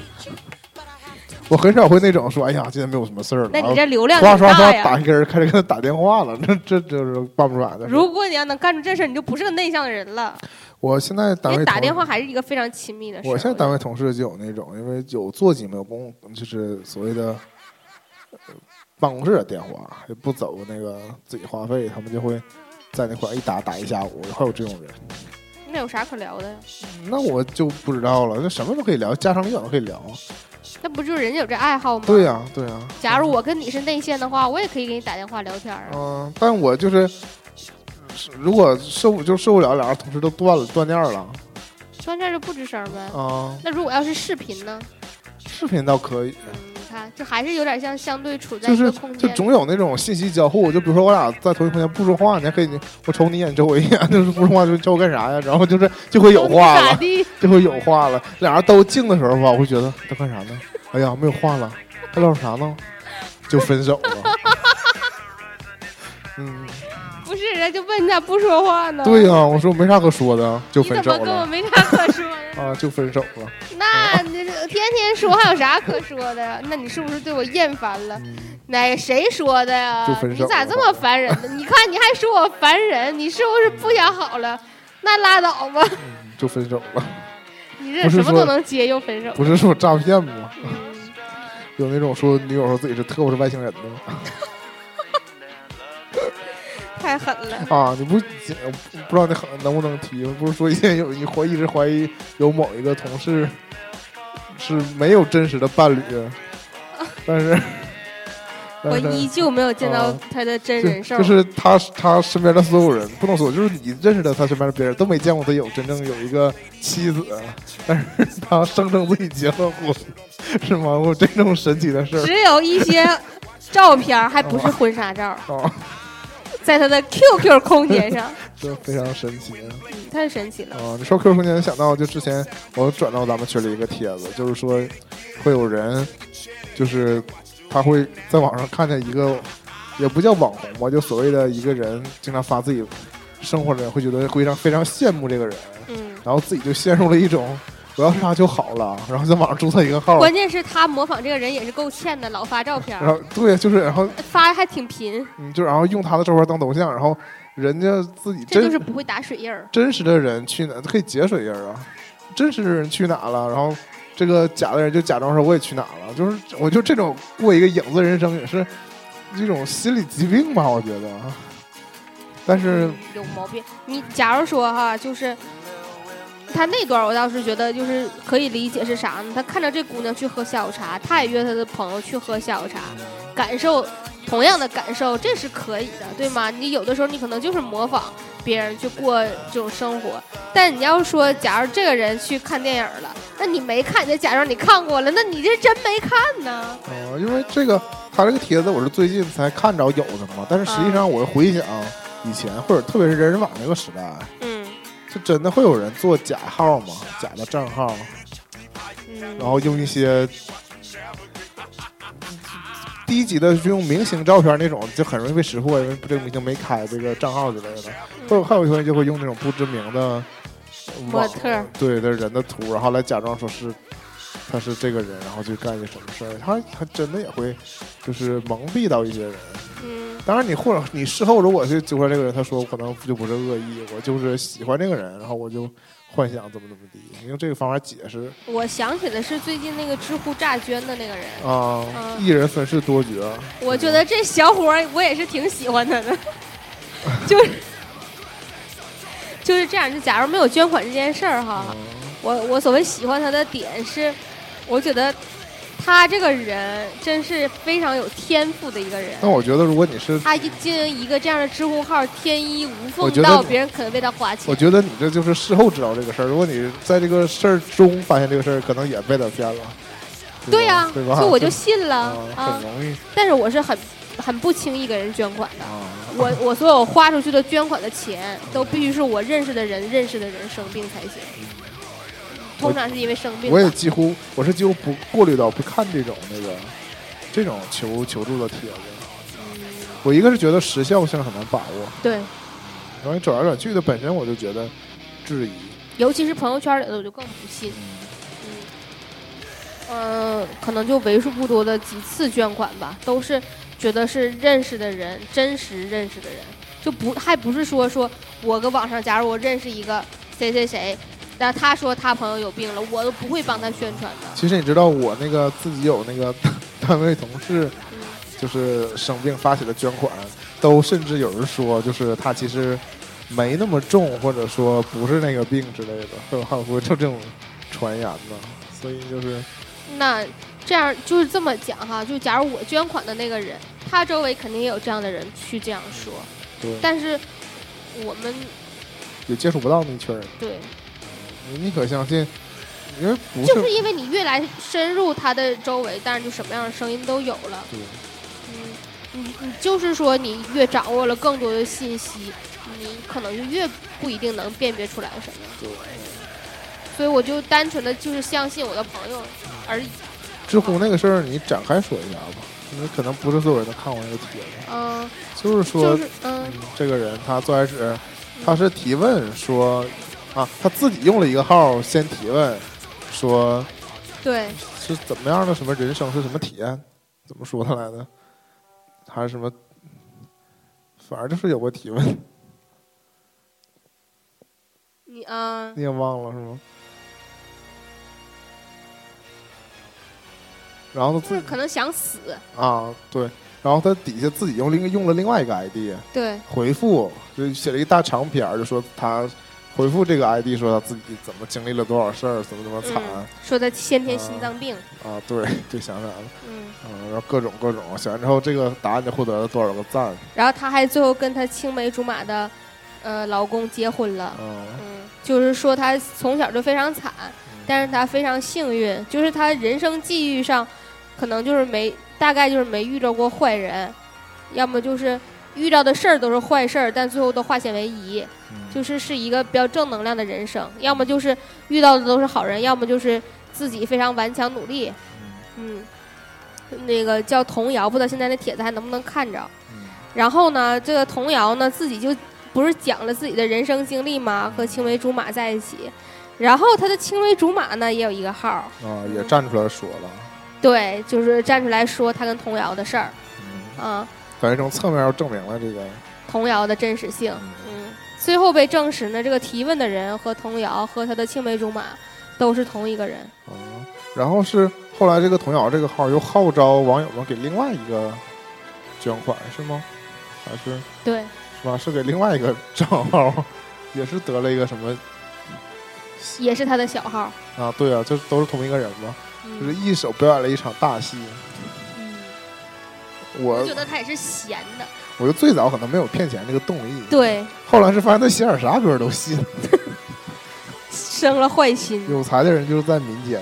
我很少会那种说哎呀今天没有什么事儿了，那你这流量刷刷刷挺大呀。打一个人开始给他打电话了，这这就是办不出来的。如果你要能干出这事儿，你就不是个内向的人了。我现在单位同电话还是一个非常亲密的事。我现在单位同事就有那种，因为有座机没有公，就是所谓的呃办公室的电话，也不走那个自己话费，他们就会在那块一打打一下午，还有这种人。那有啥可聊的呀？那我就不知道了，那什么都可以聊，家长里短都可以聊。那不就是人家有这爱好吗？对呀、对呀、假如我跟你是内线的话，我也可以给你打电话聊天啊。嗯、但我就，是如果受不就受不了，俩人同时都断了断电了断电就不吱声呗。啊、那如果要是视频呢？视频倒可以，嗯，你看，这还是有点像相对处在就是一个空间。就总有那种信息交互，就比如说我俩在同一空间不说话，你还可以我瞅你一眼，你瞅我一眼，就是不说话就叫我干啥呀？然后就是就会有话了，就会有话了。俩人都静的时候吧，我会觉得他干啥呢？哎呀，没有话了，他聊啥呢？就分手了。不是，人家就问你咋不说话呢？对呀、我说没啥可说的，就分手怎么跟我没啥可说的？啊，就分手了。那你这天天说还有啥可说的呀？那你是不是对我厌烦了？嗯，哪个谁说的呀就？分手你咋这么烦人呢？你看你还说我烦人，你是不是不想好了？那拉倒吧，就分手了。你这什么都能接又分手。不是说诈骗吗？嗯有那种说女友说自己是特务是外星人的吗？太狠了。啊，你不不知道你能不能提？不是说现在有你怀一直怀疑有某一个同事是没有真实的伴侣，但是 我依旧没有见到啊他的真就人兽。就是他他身边的所有人，不能说就是你认识的他身边的别人都没见过他有真正有一个妻子，但是他声称自己结了婚，是吗？我这种神奇的事儿只有一些照片儿还不是婚纱照，啊，在他的 QQ 空间上，这非常神奇。嗯太神奇了。啊，你说 QQ 空间，想到就之前我转到咱们群里一个帖子，就是说会有人，就是他会在网上看见一个，也不叫网红吧，就所谓的一个人经常发自己生活的人，会觉得非常非常羡慕这个人，嗯，然后自己就陷入了一种我要是他就好了，然后在网上注册一个号，关键是他模仿这个人也是够欠的，老发照片，然后对，就是然后发的还挺频，嗯，就然后用他的照片当头像，然后人家自己这就是不会打水印儿。真实的人去哪可以截水印儿啊？真实的人去哪了？然后这个假的人就假装说我也去哪了，就是我就这种过一个影子人生也是一种心理疾病吧，我觉得。但是有毛病。你假如说哈，就是他那段，我倒是觉得就是可以理解是啥呢？他看着这姑娘去喝下午茶，他也约他的朋友去喝下午茶，感受同样的感受，这是可以的，对吗？你有的时候你可能就是模仿别人去过这种生活，但你要说，假如这个人去看电影了，那你没看，你就假装你看过了，那你这真没看呢。呃，因为这个他这个帖子我是最近才看着有的嘛，但是实际上我回想以前或者特别是人人网那个时代，嗯就真的会有人做假号吗，假的账号，嗯，然后用一些低级的，就用明星照片那种，就很容易被识破，因为这个明星没开这个账号之类的。或者还有一些人就会用那种不知名的模特对的人的图，然后来假装说是他是这个人，然后去干一些什么事儿。他他真的也会就是蒙蔽到一些人。嗯当然，你或者你事后如果去揪出来这个人，他说我可能就不是恶意，我就是喜欢这个人，然后我就幻想怎么怎么地，你用这个方法解释我想起的是最近那个知乎诈捐的那个人。啊，嗯一人分饰多角。我觉得这小伙儿我也是挺喜欢他的，就是就是这样。就假如没有捐款这件事儿哈，嗯我我所谓喜欢他的点是，我觉得他这个人真是非常有天赋的一个人。那我觉得，如果你是，他一经营一个这样的知乎号，天衣无缝到别人可能为他花钱我。觉得你这就是事后知道这个事儿。如果你在这个事儿中发现这个事儿，可能也被他骗了。对呀、对吧？所以我就信了啊，啊很。容易但是我是很很不轻易给人捐款的。啊。我我所有花出去的捐款的钱，都必须是我认识的人认识的人生病才行。通常是因为生病我也。几乎我是几乎不过滤到不看这种那个这种求求助的帖子。嗯，我一个是觉得时效性很难把握，对，然后你转来转去的本身我就觉得质疑。尤其是朋友圈里的，我就更不信。嗯，呃，可能就为数不多的几次捐款吧，都是觉得是认识的人，真实认识的人，就不还不是说说我搁网上，假如我认识一个谁谁谁，然后他说他朋友有病了，我都不会帮他宣传的。其实你知道我那个自己有那个 单位同事，嗯就是生病发起的捐款，都甚至有人说，就是他其实没那么重，或者说不是那个病之类的，会有还有会就这种传言呢。所以就是那这样就是这么讲哈，就假如我捐款的那个人，他周围肯定也有这样的人去这样说，对，但是我们也接触不到那一群人。对。你你可相信？因为不是就是因为你越来深入他的周围，但是就什么样的声音都有了。对嗯，你你就是说你越掌握了更多的信息，你可能就越不一定能辨别出来什么。对所以我就单纯的就是相信我的朋友而已。知乎那个事儿，你展开说一下吧。因为可能不是所有人都看过那个帖子，嗯，就是说，就是嗯嗯，这个人他最开始他是提问说，啊，他自己用了一个号先提问，说对，是怎么样的什么人生是什么体验，怎么说的来的，还是什么，反正就是有个提问，你啊、你也忘了是吗？然后他自己就是可能想死。啊对，然后他底下自己用另用了另外一个 ID 对，回复，就写了一大长篇儿，就说他回复这个 ID 说他自己怎么经历了多少事儿，怎么怎么惨、嗯，说他先天心脏病。啊，对，就想起来了，嗯，嗯，然后各种各种，写完之后这个答案就获得了多少个赞，然后他还最后跟他青梅竹马的，呃，老公结婚了。嗯嗯，就是说他从小就非常惨，但是他非常幸运，就是他人生际遇上，可能就是没大概就是没遇到过坏人，要么就是遇到的事儿都是坏事儿，但最后都化险为夷，嗯。就是是一个比较正能量的人生。要么就是遇到的都是好人，要么就是自己非常顽强努力。嗯，那个叫童谣，不知道现在那帖子还能不能看着。嗯。然后呢，这个童谣呢，自己就不是讲了自己的人生经历吗？和青梅竹马在一起，然后他的青梅竹马呢也有一个号儿，啊也站出来说了，对，就是站出来说他跟童谣的事儿。嗯，正从侧面又证明了这个，童谣的真实性。嗯嗯，最后被证实呢，这个提问的人和童谣和他的青梅竹马都是同一个人。啊，然后是后来这个童谣这个号又号召网友们给另外一个捐款是吗？还是对，是吧？是给另外一个账号，也是得了一个什么也是他的小号。啊？对啊，就都是同一个人嘛，就是嗯，一手表演了一场大戏。嗯我我觉得他也是闲的。我就最早可能没有骗钱这个动力，，对，后来是发现他写点啥歌都信。生了坏心。有才的人就是在民间，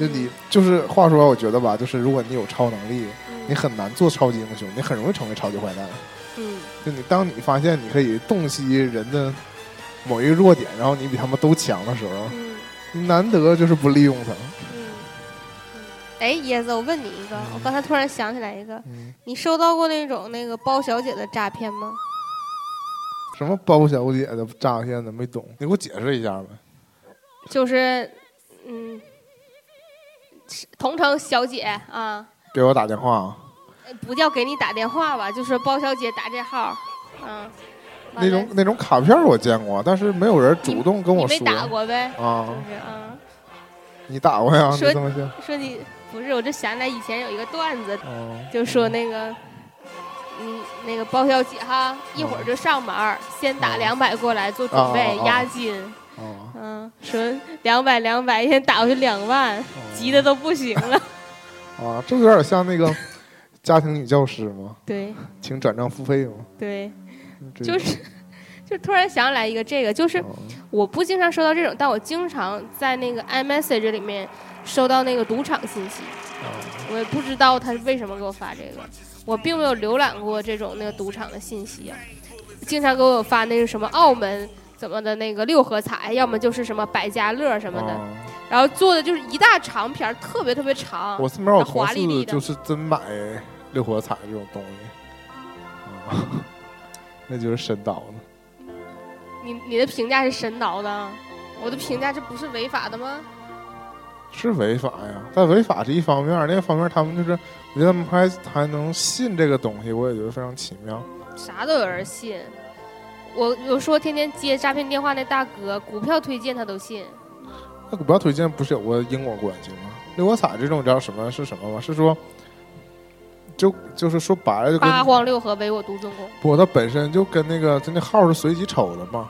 就你就是话说，我觉得吧，就是如果你有超能力，你嗯很难做超级英雄，你很容易成为超级坏蛋。嗯就你当你发现你可以洞悉人的某一个弱点，然后你比他们都强的时候，嗯你难得就是不利用他。哎，椰子，我问你一个，我刚才突然想起来一个，嗯，你收到过那种那个包小姐的诈骗吗？什么包小姐的诈骗的没懂，你给我解释一下呗。就是，嗯，同城小姐啊，给我打电话，呃不叫给你打电话吧，就是包小姐打这号，嗯，完了那种那种卡片我见过，但是没有人主动跟我说你没打过呗？啊你打过呀？你说这么想？说你不是，我就想起来以前有一个段子，哦就说那个，嗯，那个包小姐哈，一会儿就上门儿，先打哦两百过来做准备押金，哦嗯，说两百两百，一天打过去两万，急的都不行了。啊，这不有点像那个家庭女教师吗？对 请转账付费吗？对，就是，就突然想起来一个这个，就是哦我不经常收到这种，但我经常在那个 iMessage 里面收到那个赌场信息，我也不知道他是为什么给我发这个，我并没有浏览过这种那个赌场的信息啊，经常给我发那个什么澳门怎么的那个六合彩，要么就是什么百家乐什么的，啊然后做的就是一大长篇儿，特别特别长。我身边有同事就是真买六合彩这种东西，啊，那就是神叨的。你你的评价是神叨的，我的评价这不是违法的吗？是违法呀，但违法是一方面，另一方面他们就是，我觉得他们还还能信这个东西，我也觉得非常奇妙。啥都有人信。我有说天天接诈骗电话那大哥，股票推荐他都信。那股票推荐不是有个因果关系吗？六合彩这种你知道什么是什么吗？是说，就就是说白了八荒六合唯我独尊公。不，它本身就跟那个，就那号是随机抽的嘛，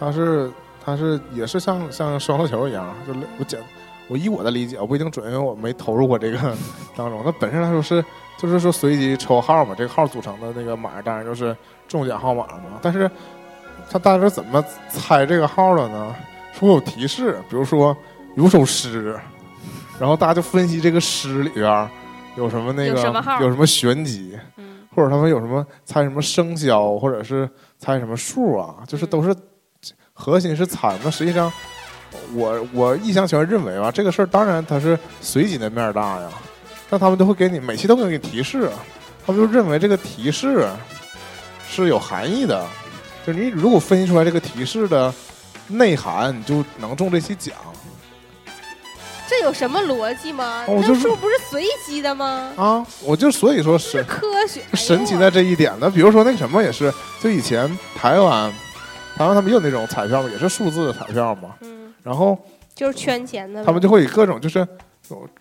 它是它是也是像像双色球一样，就类我讲我以我的理解，我不一定准，因为我没投入过这个 当中。那本身来说是就是说随机抽号嘛，这个号组成的那个码当然就是中奖号码嘛。但是他大家怎么猜这个号的呢？说有提示，比如说有首诗，然后大家就分析这个诗里边有什么那个有什么玄机。嗯，或者他们有什么猜什么生肖，或者是猜什么数啊，就是都是核心是猜。那实际上，我我一厢情愿认为吧，这个事儿当然它是随机的面儿大呀，但他们都会给你每期都会给你提示，他们就认为这个提示是有含义的，就是你如果分析出来这个提示的内涵，你就能中这期奖。这有什么逻辑吗？那哦就是数不是随机的吗？啊，我就所以说是科学。神奇在这一点呢。比如说那什么也是，就以前台湾，台湾他们有那种彩票嘛，也是数字的彩票嘛。嗯，然后就是圈钱的。他们就会以各种就是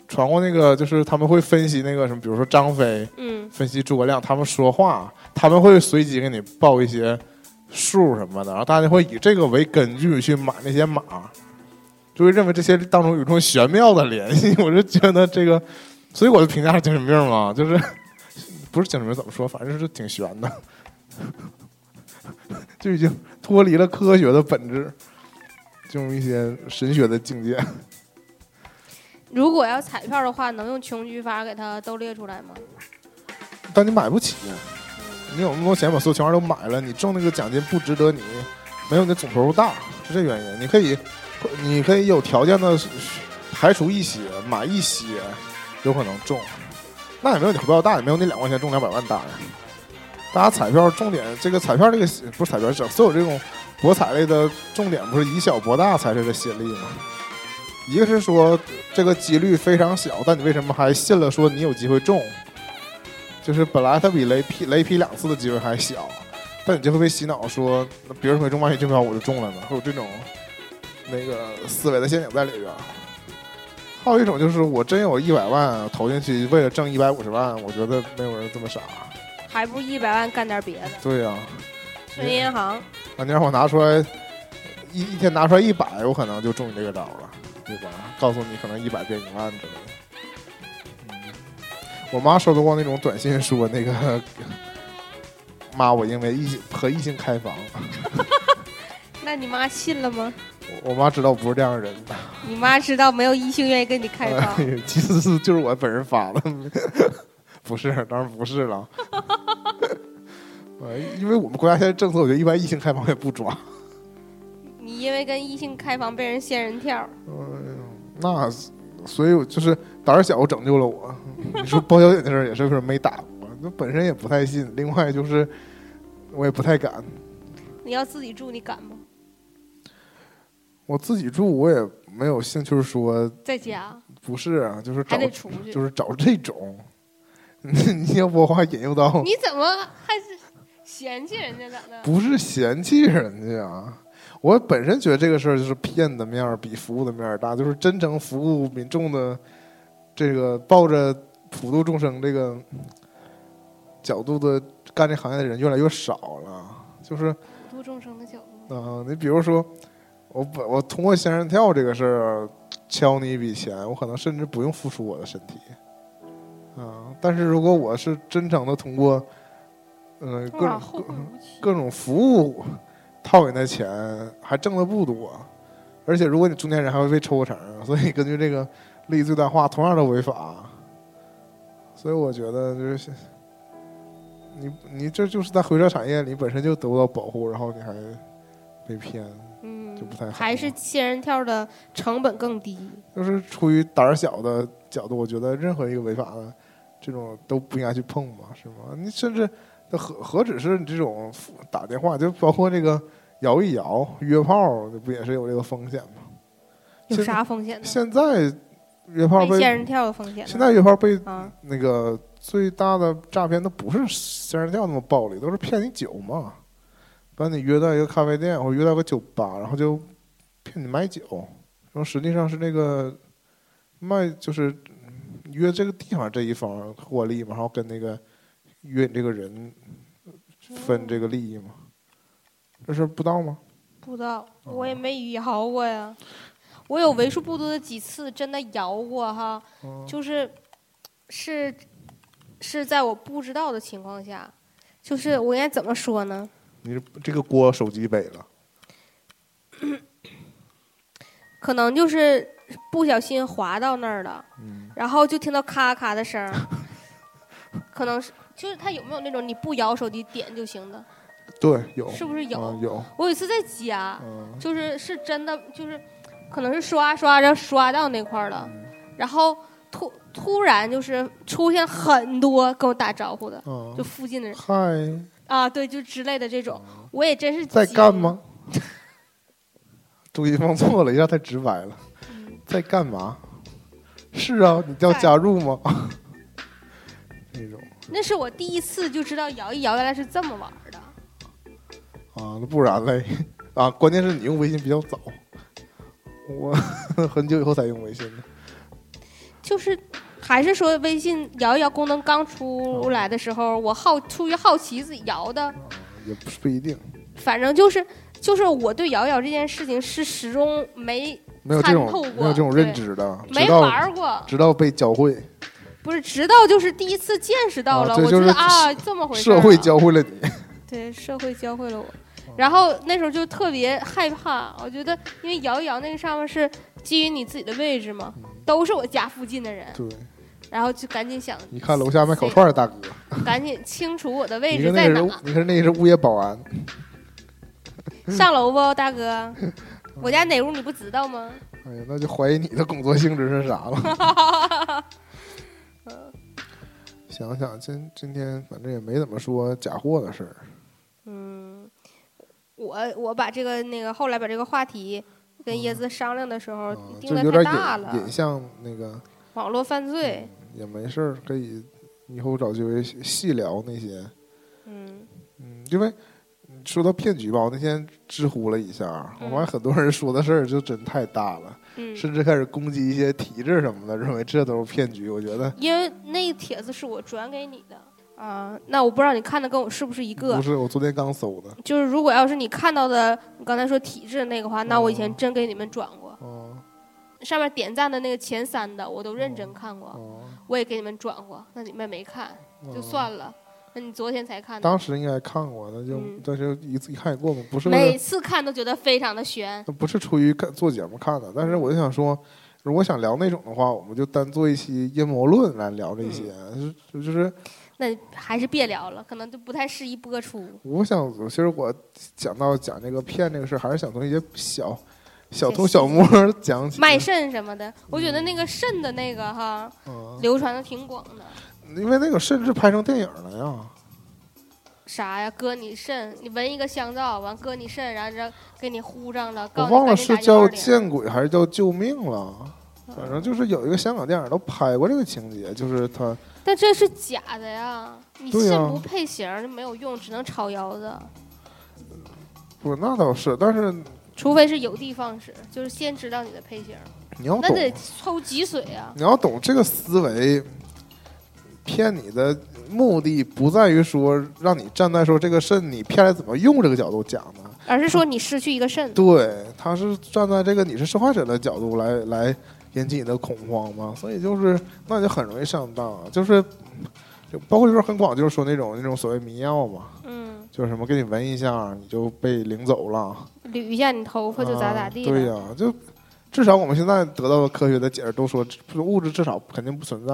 传过那个，就是他们会分析那个什么，比如说张飞嗯分析诸葛亮，他们说话，他们会随机给你报一些数什么的，然后大家会以这个为根据去买那些码。就会认为这些当中有一种玄妙的联系，我就觉得这个，所以我就评价是精神病嘛，就是不是精神病怎么说，反正是挺玄的，就已经脱离了科学的本质，进入一些神学的境界。如果要彩票的话，能用穷举法给它都列出来吗？但你买不起，嗯你有那么多钱把所有钱都买了，你中那个奖金不值得你，没有你的总投入大，是这原因。你可以，你可以有条件的排除一些，买一些，有可能中，那也没有你回报大，也没有你两块钱中两百万大呀。大家彩票重点，这个彩票这个不是彩票，整所有这种博彩类的重点不是以小博大才是这个吸引力吗？一个是说这个几率非常小，但你为什么还信了说你有机会中？就是本来它比雷劈雷劈两次的机会还小，但你就会被洗脑说，那别人没中万一中标我就中了呢，会有这种那个思维的陷阱在里边。还有一种就是我真有一百万投进去，为了挣一百五十万，我觉得没有人这么傻。还不如一百万干点别的，对呀、存银行。那你让我拿出来一一天拿出来一百，我可能就中你这个招了，对吧？告诉你可能一百变一万之类的。嗯，我妈收到过那种短信说那个，妈，我因为异性和异性开房，那你妈信了吗？我我妈知道我不是这样的人，你妈知道没有异性愿意跟你开房，哎 其实是就是我本人发的，不是，当然不是了。呃，因为我们国家现在政策，我觉得一般异性开房也不抓。你因为跟异性开房被人仙人跳，嗯，那所以我就是胆儿小拯救了我。你说包小姐的事儿也是没打过？那本身也不太信，另外就是我也不太敢。你要自己住，你敢吗？我自己住，我也没有兴趣说在家不是啊，就是找就是找这种。你要不话引诱到你怎么还是嫌弃人家咋的？不是嫌弃人家啊。我本身觉得这个事儿就是骗的面儿比服务的面儿大，就是真诚服务民众的这个抱着普度众生这个角度的干这行业的人越来越少了。就是普度众生的角度，啊、你比如说，我本我通过仙人跳这个事儿敲你一笔钱，我可能甚至不用付出我的身体啊、但是如果我是真诚的通过，嗯、各，种后会无期。各种服务套你的钱，还挣的不多，而且如果你中间人还会被抽成，所以根据这个利益最大化，同样的违法。所以我觉得就是你你这就是在回收产业里本身就得不到保护，然后你还被骗，嗯就不太好还是仙人跳的成本更低。就是出于胆儿小的角度，我觉得任何一个违法的这种都不应该去碰嘛，是吗？你甚至何何止是你这种打电话，就包括这个摇一摇、约炮，不也是有这个风险吗？有现啥风险呢？现在约炮被被仙人跳的风险？现在约炮被啊，那个最大的诈骗都不是仙人跳那么暴力，都是骗你酒嘛，把你约到一个咖啡店或者约到个酒吧，然后就骗你买酒，然后实际上是那个卖就是嗯约这个地方这一方获利嘛，然后跟那个约你这个人分这个利益吗，这事儿不知道吗？不知道，哦我也没摇过呀。我有为数不多的几次真的摇过哈，嗯就是是是在我不知道的情况下，就是我应该怎么说呢？你这这个锅手机背了，可能就是不小心滑到那儿了，嗯，然后就听到咔咔的声儿，可能是就是他有没有那种你不摇手机点就行的，对，有，是不是有？啊有，我有一次在家，嗯。就是是真的，就是可能是刷刷着刷到那块儿了，嗯。然后突突然就是出现很多跟我打招呼的，啊就，附近的人。嗨，啊，对，就之类的这种，我也真是在干吗？注意放错了，一下太直白了。嗯。在干嘛？是啊，你要加入吗？那是我第一次就知道摇一摇原来是这么玩儿的。啊，那不然嘞啊！关键是你用微信比较早，我 很久以后才用微信的。就是还是说微信摇一摇功能刚出来的时候，我好出于好奇自己摇的，也不是不一定，反正就是就是我对摇一摇这件事情是始终没没有这种没有这种认知的，没玩过，直到被教会，不是直到就是第一次见识到了，我觉得啊这么回事啊、社会教会了你。对社会教会了我。然后那时候就特别害怕，我觉得因为摇一摇那个上面是基于你自己的位置嘛，都是我家附近的人，对，然后就赶紧想你看楼下卖烤串的大哥，赶紧清楚我的位置在哪你看那是物业保安，上楼不，大哥？我家哪屋你不知道吗？哎呀，那就怀疑你的工作性质是啥了。想想今今天反正也没怎么说假货的事儿，嗯，我我把这个那个后来把这个话题跟椰子商量的时候嗯，定的就有点太大了引，引向那个网络犯罪，也没事儿，可以以后找机会细细聊那些。嗯嗯，因为嗯说到骗局吧，我那天知乎了一下，我嗯发现很多人说的事儿就真太大了，嗯，甚至开始攻击一些体制什么的，认为这都是骗局。我觉得因为那个帖子是我转给你的啊，那我不知道你看的跟我是不是一个不。是，我昨天刚搜的。就是如果要是你看到的，你刚才说体制那个话，那我以前哦真给你们转过。哦上面点赞的那个前三的，我都认真看过，哦，我也给你们转过，那你们没看就哦算了。那你昨天才看的，当时应该看过，那就、嗯但是一次一看也过嘛，不是每次看都觉得非常的悬。不是出于看做节目看的，但是我就想说，如果想聊那种的话，我们就单做一期阴谋论来聊这些，嗯就就是那还是别聊了，可能就不太适宜播出。我想，其实我讲到讲这个骗这个事儿，还是想从一些小小偷小摸讲起。卖肾什么的，我觉得那个肾的那个哈，嗯，流传的挺广的。因为那个甚至拍成电影了呀。啥呀？割你肾，你闻一个香皂，完割你肾，然后这给你呼上了，我告诉你忘了是叫见鬼还是叫救命了，反正就是有一个香港电影都拍过这个情节，就是他但这是假的呀！你对呀肾不配型就没有用，只能炒腰子。不那倒是，但是除非是有的放矢，就是先知道你的配型，你要懂，那得抽脊髓啊！你要懂这个思维，骗你的目的不在于说让你站在说这个肾你骗来怎么用这个角度讲的，而是说你失去一个肾。对，他是站在这个你是受害者的角度来来引起你的恐慌嘛，所以就是那就很容易上当啊，就是就包括就是很广，就是说那种那种所谓迷药嘛，嗯，就是什么给你闻一下你就被领走了，捋一下你头发就咋咋地啊对了。呀、就至少我们现在得到的科学的解释都说，这物质至少肯定不存在，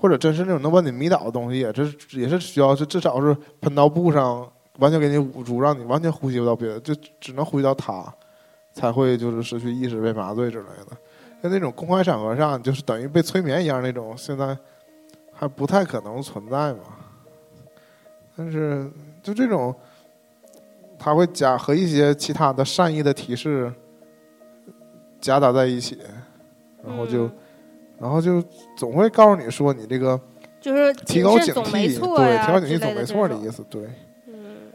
或者真是那种能把你迷倒的东西，也是也是需要是至少是喷到布上，完全给你捂住，让你完全呼吸不到别的，就只能呼吸到它，才会就是失去意识被麻醉之类的。像那种公开场合上，就是等于被催眠一样那种，现在还不太可能存在嘛。但是就这种，它会加和一些其他的善意的提示夹杂在一起，然后就、然后就总会告诉你说你这个就是提高警惕，对，提高警惕总没错的意思，对。嗯，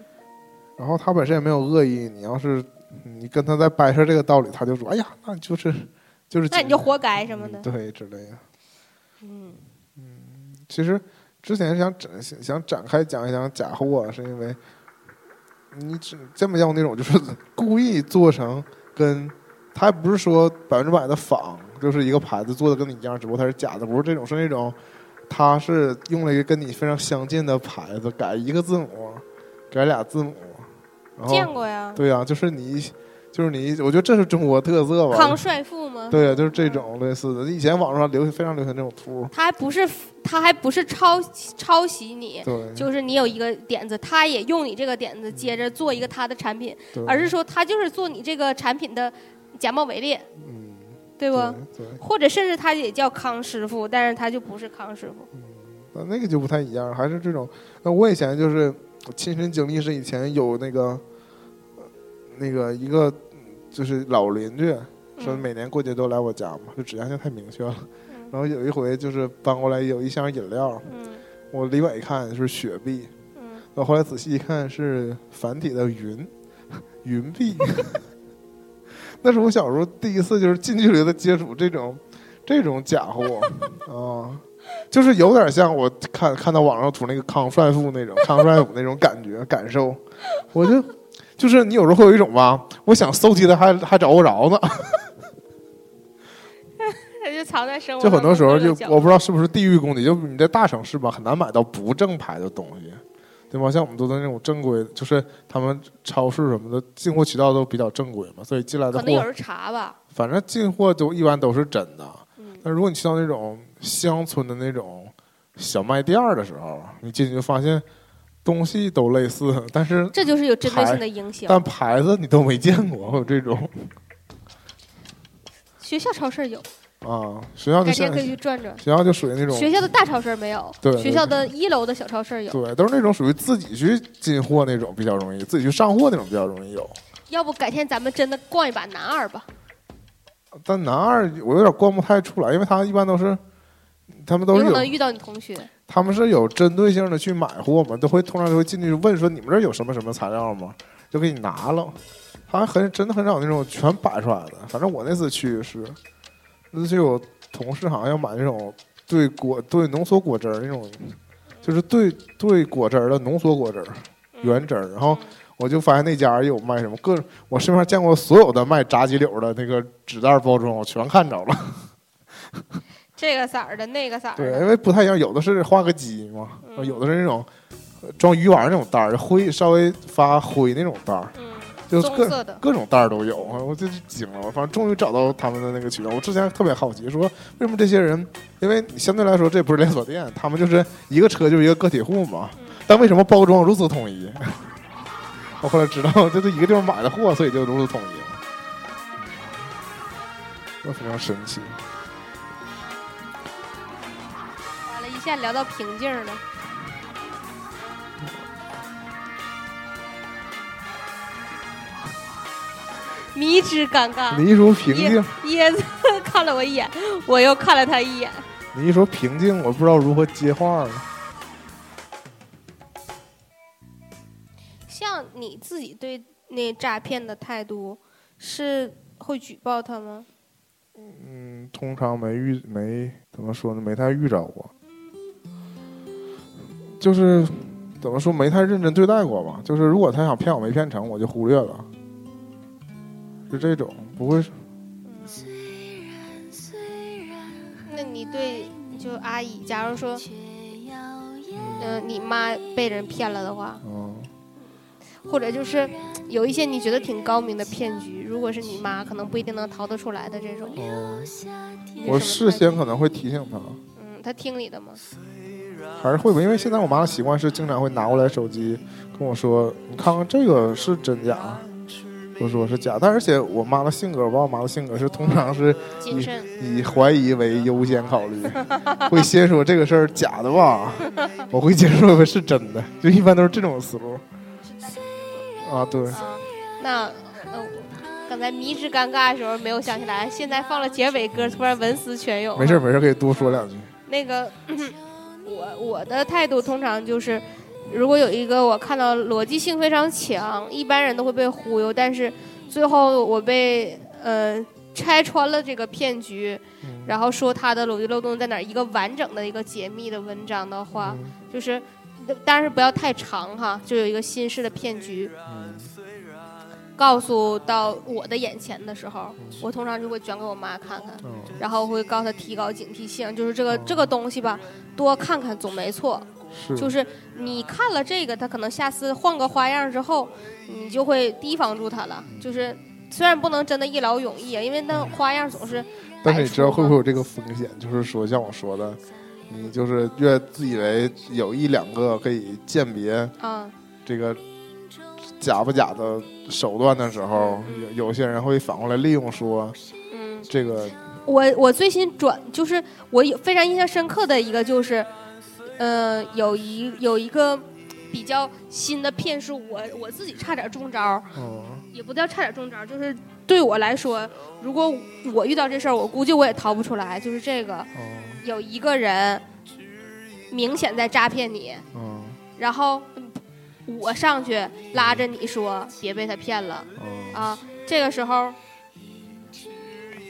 然后他本身也没有恶意，你要是你跟他在掰扯这个道理，他就说：“哎呀，那就是就是那你就活该什么的嗯。对之类的。嗯嗯，其实之前想展想想展开讲一讲假货，是因为你只见没见过那种就是故意做成跟他还不是说百分之百的仿，就是一个牌子做的跟你一样，只不过它是假的，不是这种，是那种它是用了一个跟你非常相近的牌子，改一个字母，改俩字母，然后见过呀。对呀、就是你就是你，我觉得这是中国特色吧。康帅傅吗？对呀、就是这种类似的。以前网上流行非常流行这种图，他还不是他还不是抄抄袭你，对，就是你有一个点子，他也用你这个点子接着做一个他的产品，而是说他就是做你这个产品的假冒伪劣，嗯，对不？或者甚至他也叫康师傅，但是他就不是康师傅。那那个就不太一样，还是这种。那我以前就是亲身经历是以前有那个呃那个一个就是老邻居说嗯每年过节都来我家嘛，就指向性太明确了。嗯 然后有一回就是搬过来有一箱饮料，嗯我离远一看是雪碧，嗯，我后来仔细一看是繁体的云，云币。那是我小时候第一次就是近距离的接触这种这种假货啊，就是有点像我看看到网上图那个康帅傅那种康帅傅那种感觉感受，我就就是你有时候会有一种吧，我想搜集的还还找不着呢，他就藏在生活就很多时候就我不知道是不是地域攻击，就你在大城市吧很难买到不正牌的东西。对吧？像我们都在那种正规，就是他们超市什么的进货渠道都比较正规嘛，所以进来的货，可能有人查吧。反正进货都一般都是真的。嗯但如果你去到那种乡村的那种小卖店儿的时候，你进去就发现东西都类似，但是这就是有针对性的影响。但牌子你都没见过，会有这种学校超市有，啊。学校就像改天可以去转转。学校就属于那种学校的大超市没有，对对学校的一楼的小超市有。对，都是那种属于自己去进货那种比较容易，自己去上货那种比较容易有。要不改天咱们真的逛一把南二吧？但男二我有点逛不太出来，因为他一般都是他们都是有有可能遇到你同学。他们是有针对性的去买货嘛，都会通常都会进去问说你们这儿有什么什么材料吗？就给你拿了。他还很真的很少那种全摆出来的。反正我那次去是，那次去我同事好像要买那种兑果兑浓缩果汁儿那种，就是兑兑果汁儿的浓缩果汁儿原汁儿。然后我就发现那家也有卖什么各，我身边见过所有的卖炸鸡柳的那个纸袋包装，我全看着了。这个色儿的，那个色儿对，因，为不太一样，有的是画个鸡嘛，嗯有的是那种呃装鱼丸那种袋儿，灰稍微发灰那种袋儿，嗯，就是各。各种袋儿都有。我就惊了，我反正终于找到他们的那个渠道。我之前特别好奇，说为什么这些人，因为相对来说这不是连锁店，他们就是一个车就是一个个体户嘛，但为什么包装如此统一？我后来知道，这是一个地方买的货，所以就如此统一了，那非常神奇。完了，一下聊到瓶颈了。迷之尴尬。你一说平静，椰子 看了我一眼，我又看了他一眼。你一说平静，我不知道如何接话了。像你自己对那诈骗的态度，是会举报他吗？嗯，通常没遇没怎么说呢，没太遇着过，就是怎么说没太认真对待过吧。就是如果他想骗我没骗成，我就忽略了，是这种，不会那你对就阿姨，假如说，嗯、你妈被人骗了的话，嗯，或者就是有一些你觉得挺高明的骗局，如果是你妈，可能不一定能逃得出来的这种。嗯，我事先可能会提醒她，嗯，她听你的吗？还是会吧，因为现在我妈的习惯是经常会拿过来手机跟我说：“你看看这个是真假。”我说是假，但而且我妈的性格，我爸我妈的性格是通常是谨慎。以怀疑为优先考虑，会先说这个事儿假的吧，我会接受为是真的，就一般都是这种思路。啊，对，啊，那呃，刚才迷之尴尬的时候没有想起来，现在放了结尾歌，突然文思泉涌。没事没事，可以多说两句。那个，我我的态度通常就是，如果有一个我看到逻辑性非常强，一般人都会被忽悠，但是最后我被呃拆穿了这个骗局，嗯。然后说他的逻辑漏洞在哪儿，一个完整的一个解密的文章的话，嗯。就是。但是不要太长哈，就有一个新式的骗局，嗯。告诉到我的眼前的时候，我通常就会转给我妈看看，嗯然后会告诉她提高警惕性，就是这个哦。这个东西吧，多看看总没错。是就是你看了这个，他可能下次换个花样之后，你就会提防住他了。就是虽然不能真的一劳永逸啊，因为那花样总是但是你知道会不会有这个风险？就是说，像我说的，你就是越自以为有一两个可以鉴别啊？这个假不假的手段的时候，有有些人会反过来利用说嗯，这个，我我最新转就是我有非常印象深刻的一个就是，呃，有一有一个比较新的骗术，我我自己差点中招也不叫差点中招，就是对我来说，如果我遇到这事儿，我估计我也逃不出来。就是这个，嗯有一个人明显在诈骗你，嗯然后我上去拉着你说别被他骗了。嗯啊。这个时候，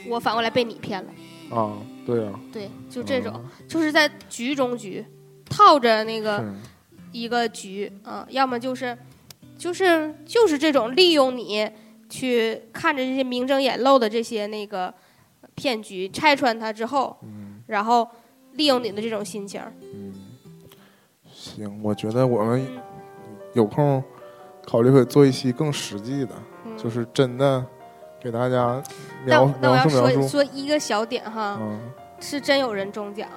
我反过来被你骗了。啊，对啊，对，就这种，嗯就是在局中局，套着那个一个局啊，要么就是就是就是这种利用你去看着这些明争眼露的这些那个骗局，拆穿它之后，嗯。然后利用你的这种心情。嗯，行，我觉得我们嗯有空考虑会做一期更实际的，嗯。就是真的给大家但描但我要说说一个小点哈，嗯，是真有人中奖，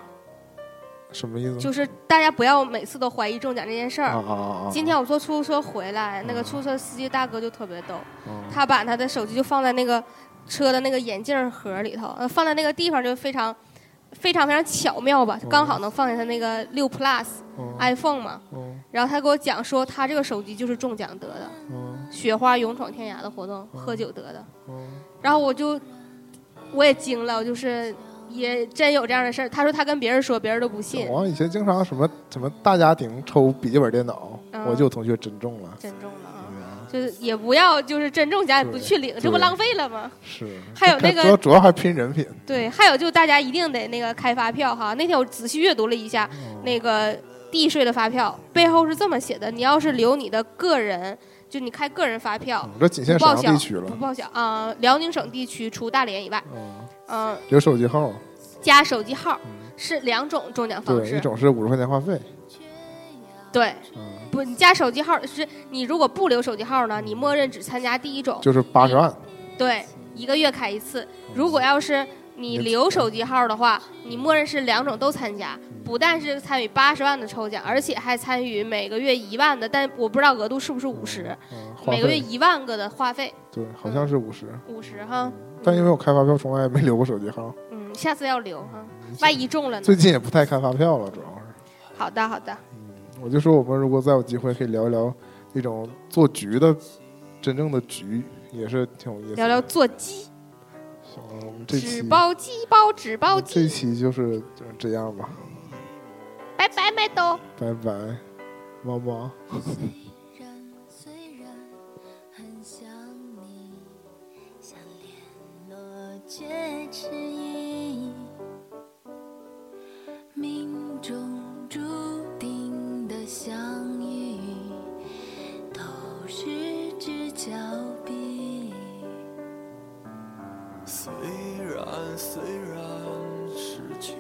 什么意思？就是大家不要每次都怀疑中奖这件事儿。啊啊啊啊！今天我坐出租车回来，那个嗯出租车司机大哥就特别逗，嗯他把他的手机就放在那个车的那个眼镜盒里头，呃，放在那个地方就非常非常非常巧妙吧，嗯刚好能放下他那个六 Plus 嗯 iPhone 嘛。嗯然后他给我讲说，他这个手机就是中奖得的，嗯雪花勇闯天涯的活动喝酒得的。嗯然后我就我也惊了，我就是也真有这样的事儿。他说他跟别人说，别人都不信，我以前经常什么什么大家庭抽笔记本电脑，嗯我就有同学真中了。真中了就是也不要就是真中奖也不去领，这不浪费了吗？是，还有 那个主要主要还拼人品。对，还有就大家一定得那个开发票哈。那天我仔细阅读了一下嗯那个地税的发票，背后是这么写的：你要是留你的个人，就你开个人发票，嗯这仅限不报销沈阳地区了不。报销啊、辽宁省地区除大连以外，嗯，嗯、留手机号。加手机号嗯，是两种中奖方对，一。种是五十块钱话费。对，嗯，不，你加手机号是你如果不留手机号呢，你默认只参加第一种，就是八十万。对，一个月开一次。如果要是你你留手机号的话，你默认是两种都参加，不但是参与八十万的抽奖，而且还参与每个月一万的，但我不知道额度是不是五十，嗯，每个月费一万个的话费，对，好像是五十。五十哈。但因为我开发票从来没留过手机号，嗯，下次要留哈，万一中了呢最？近也不太开发票了，主要是。好的，好的，嗯我就说我们如果再有机会，可以聊一聊那种做局的真正的局，也是挺有意思的。聊聊做鸡，纸包鸡包纸包鸡，这期就是就是、这样吧。拜拜，麦兜。拜拜，猫猫。命中注定的相遇，都是只。虽然虽然失去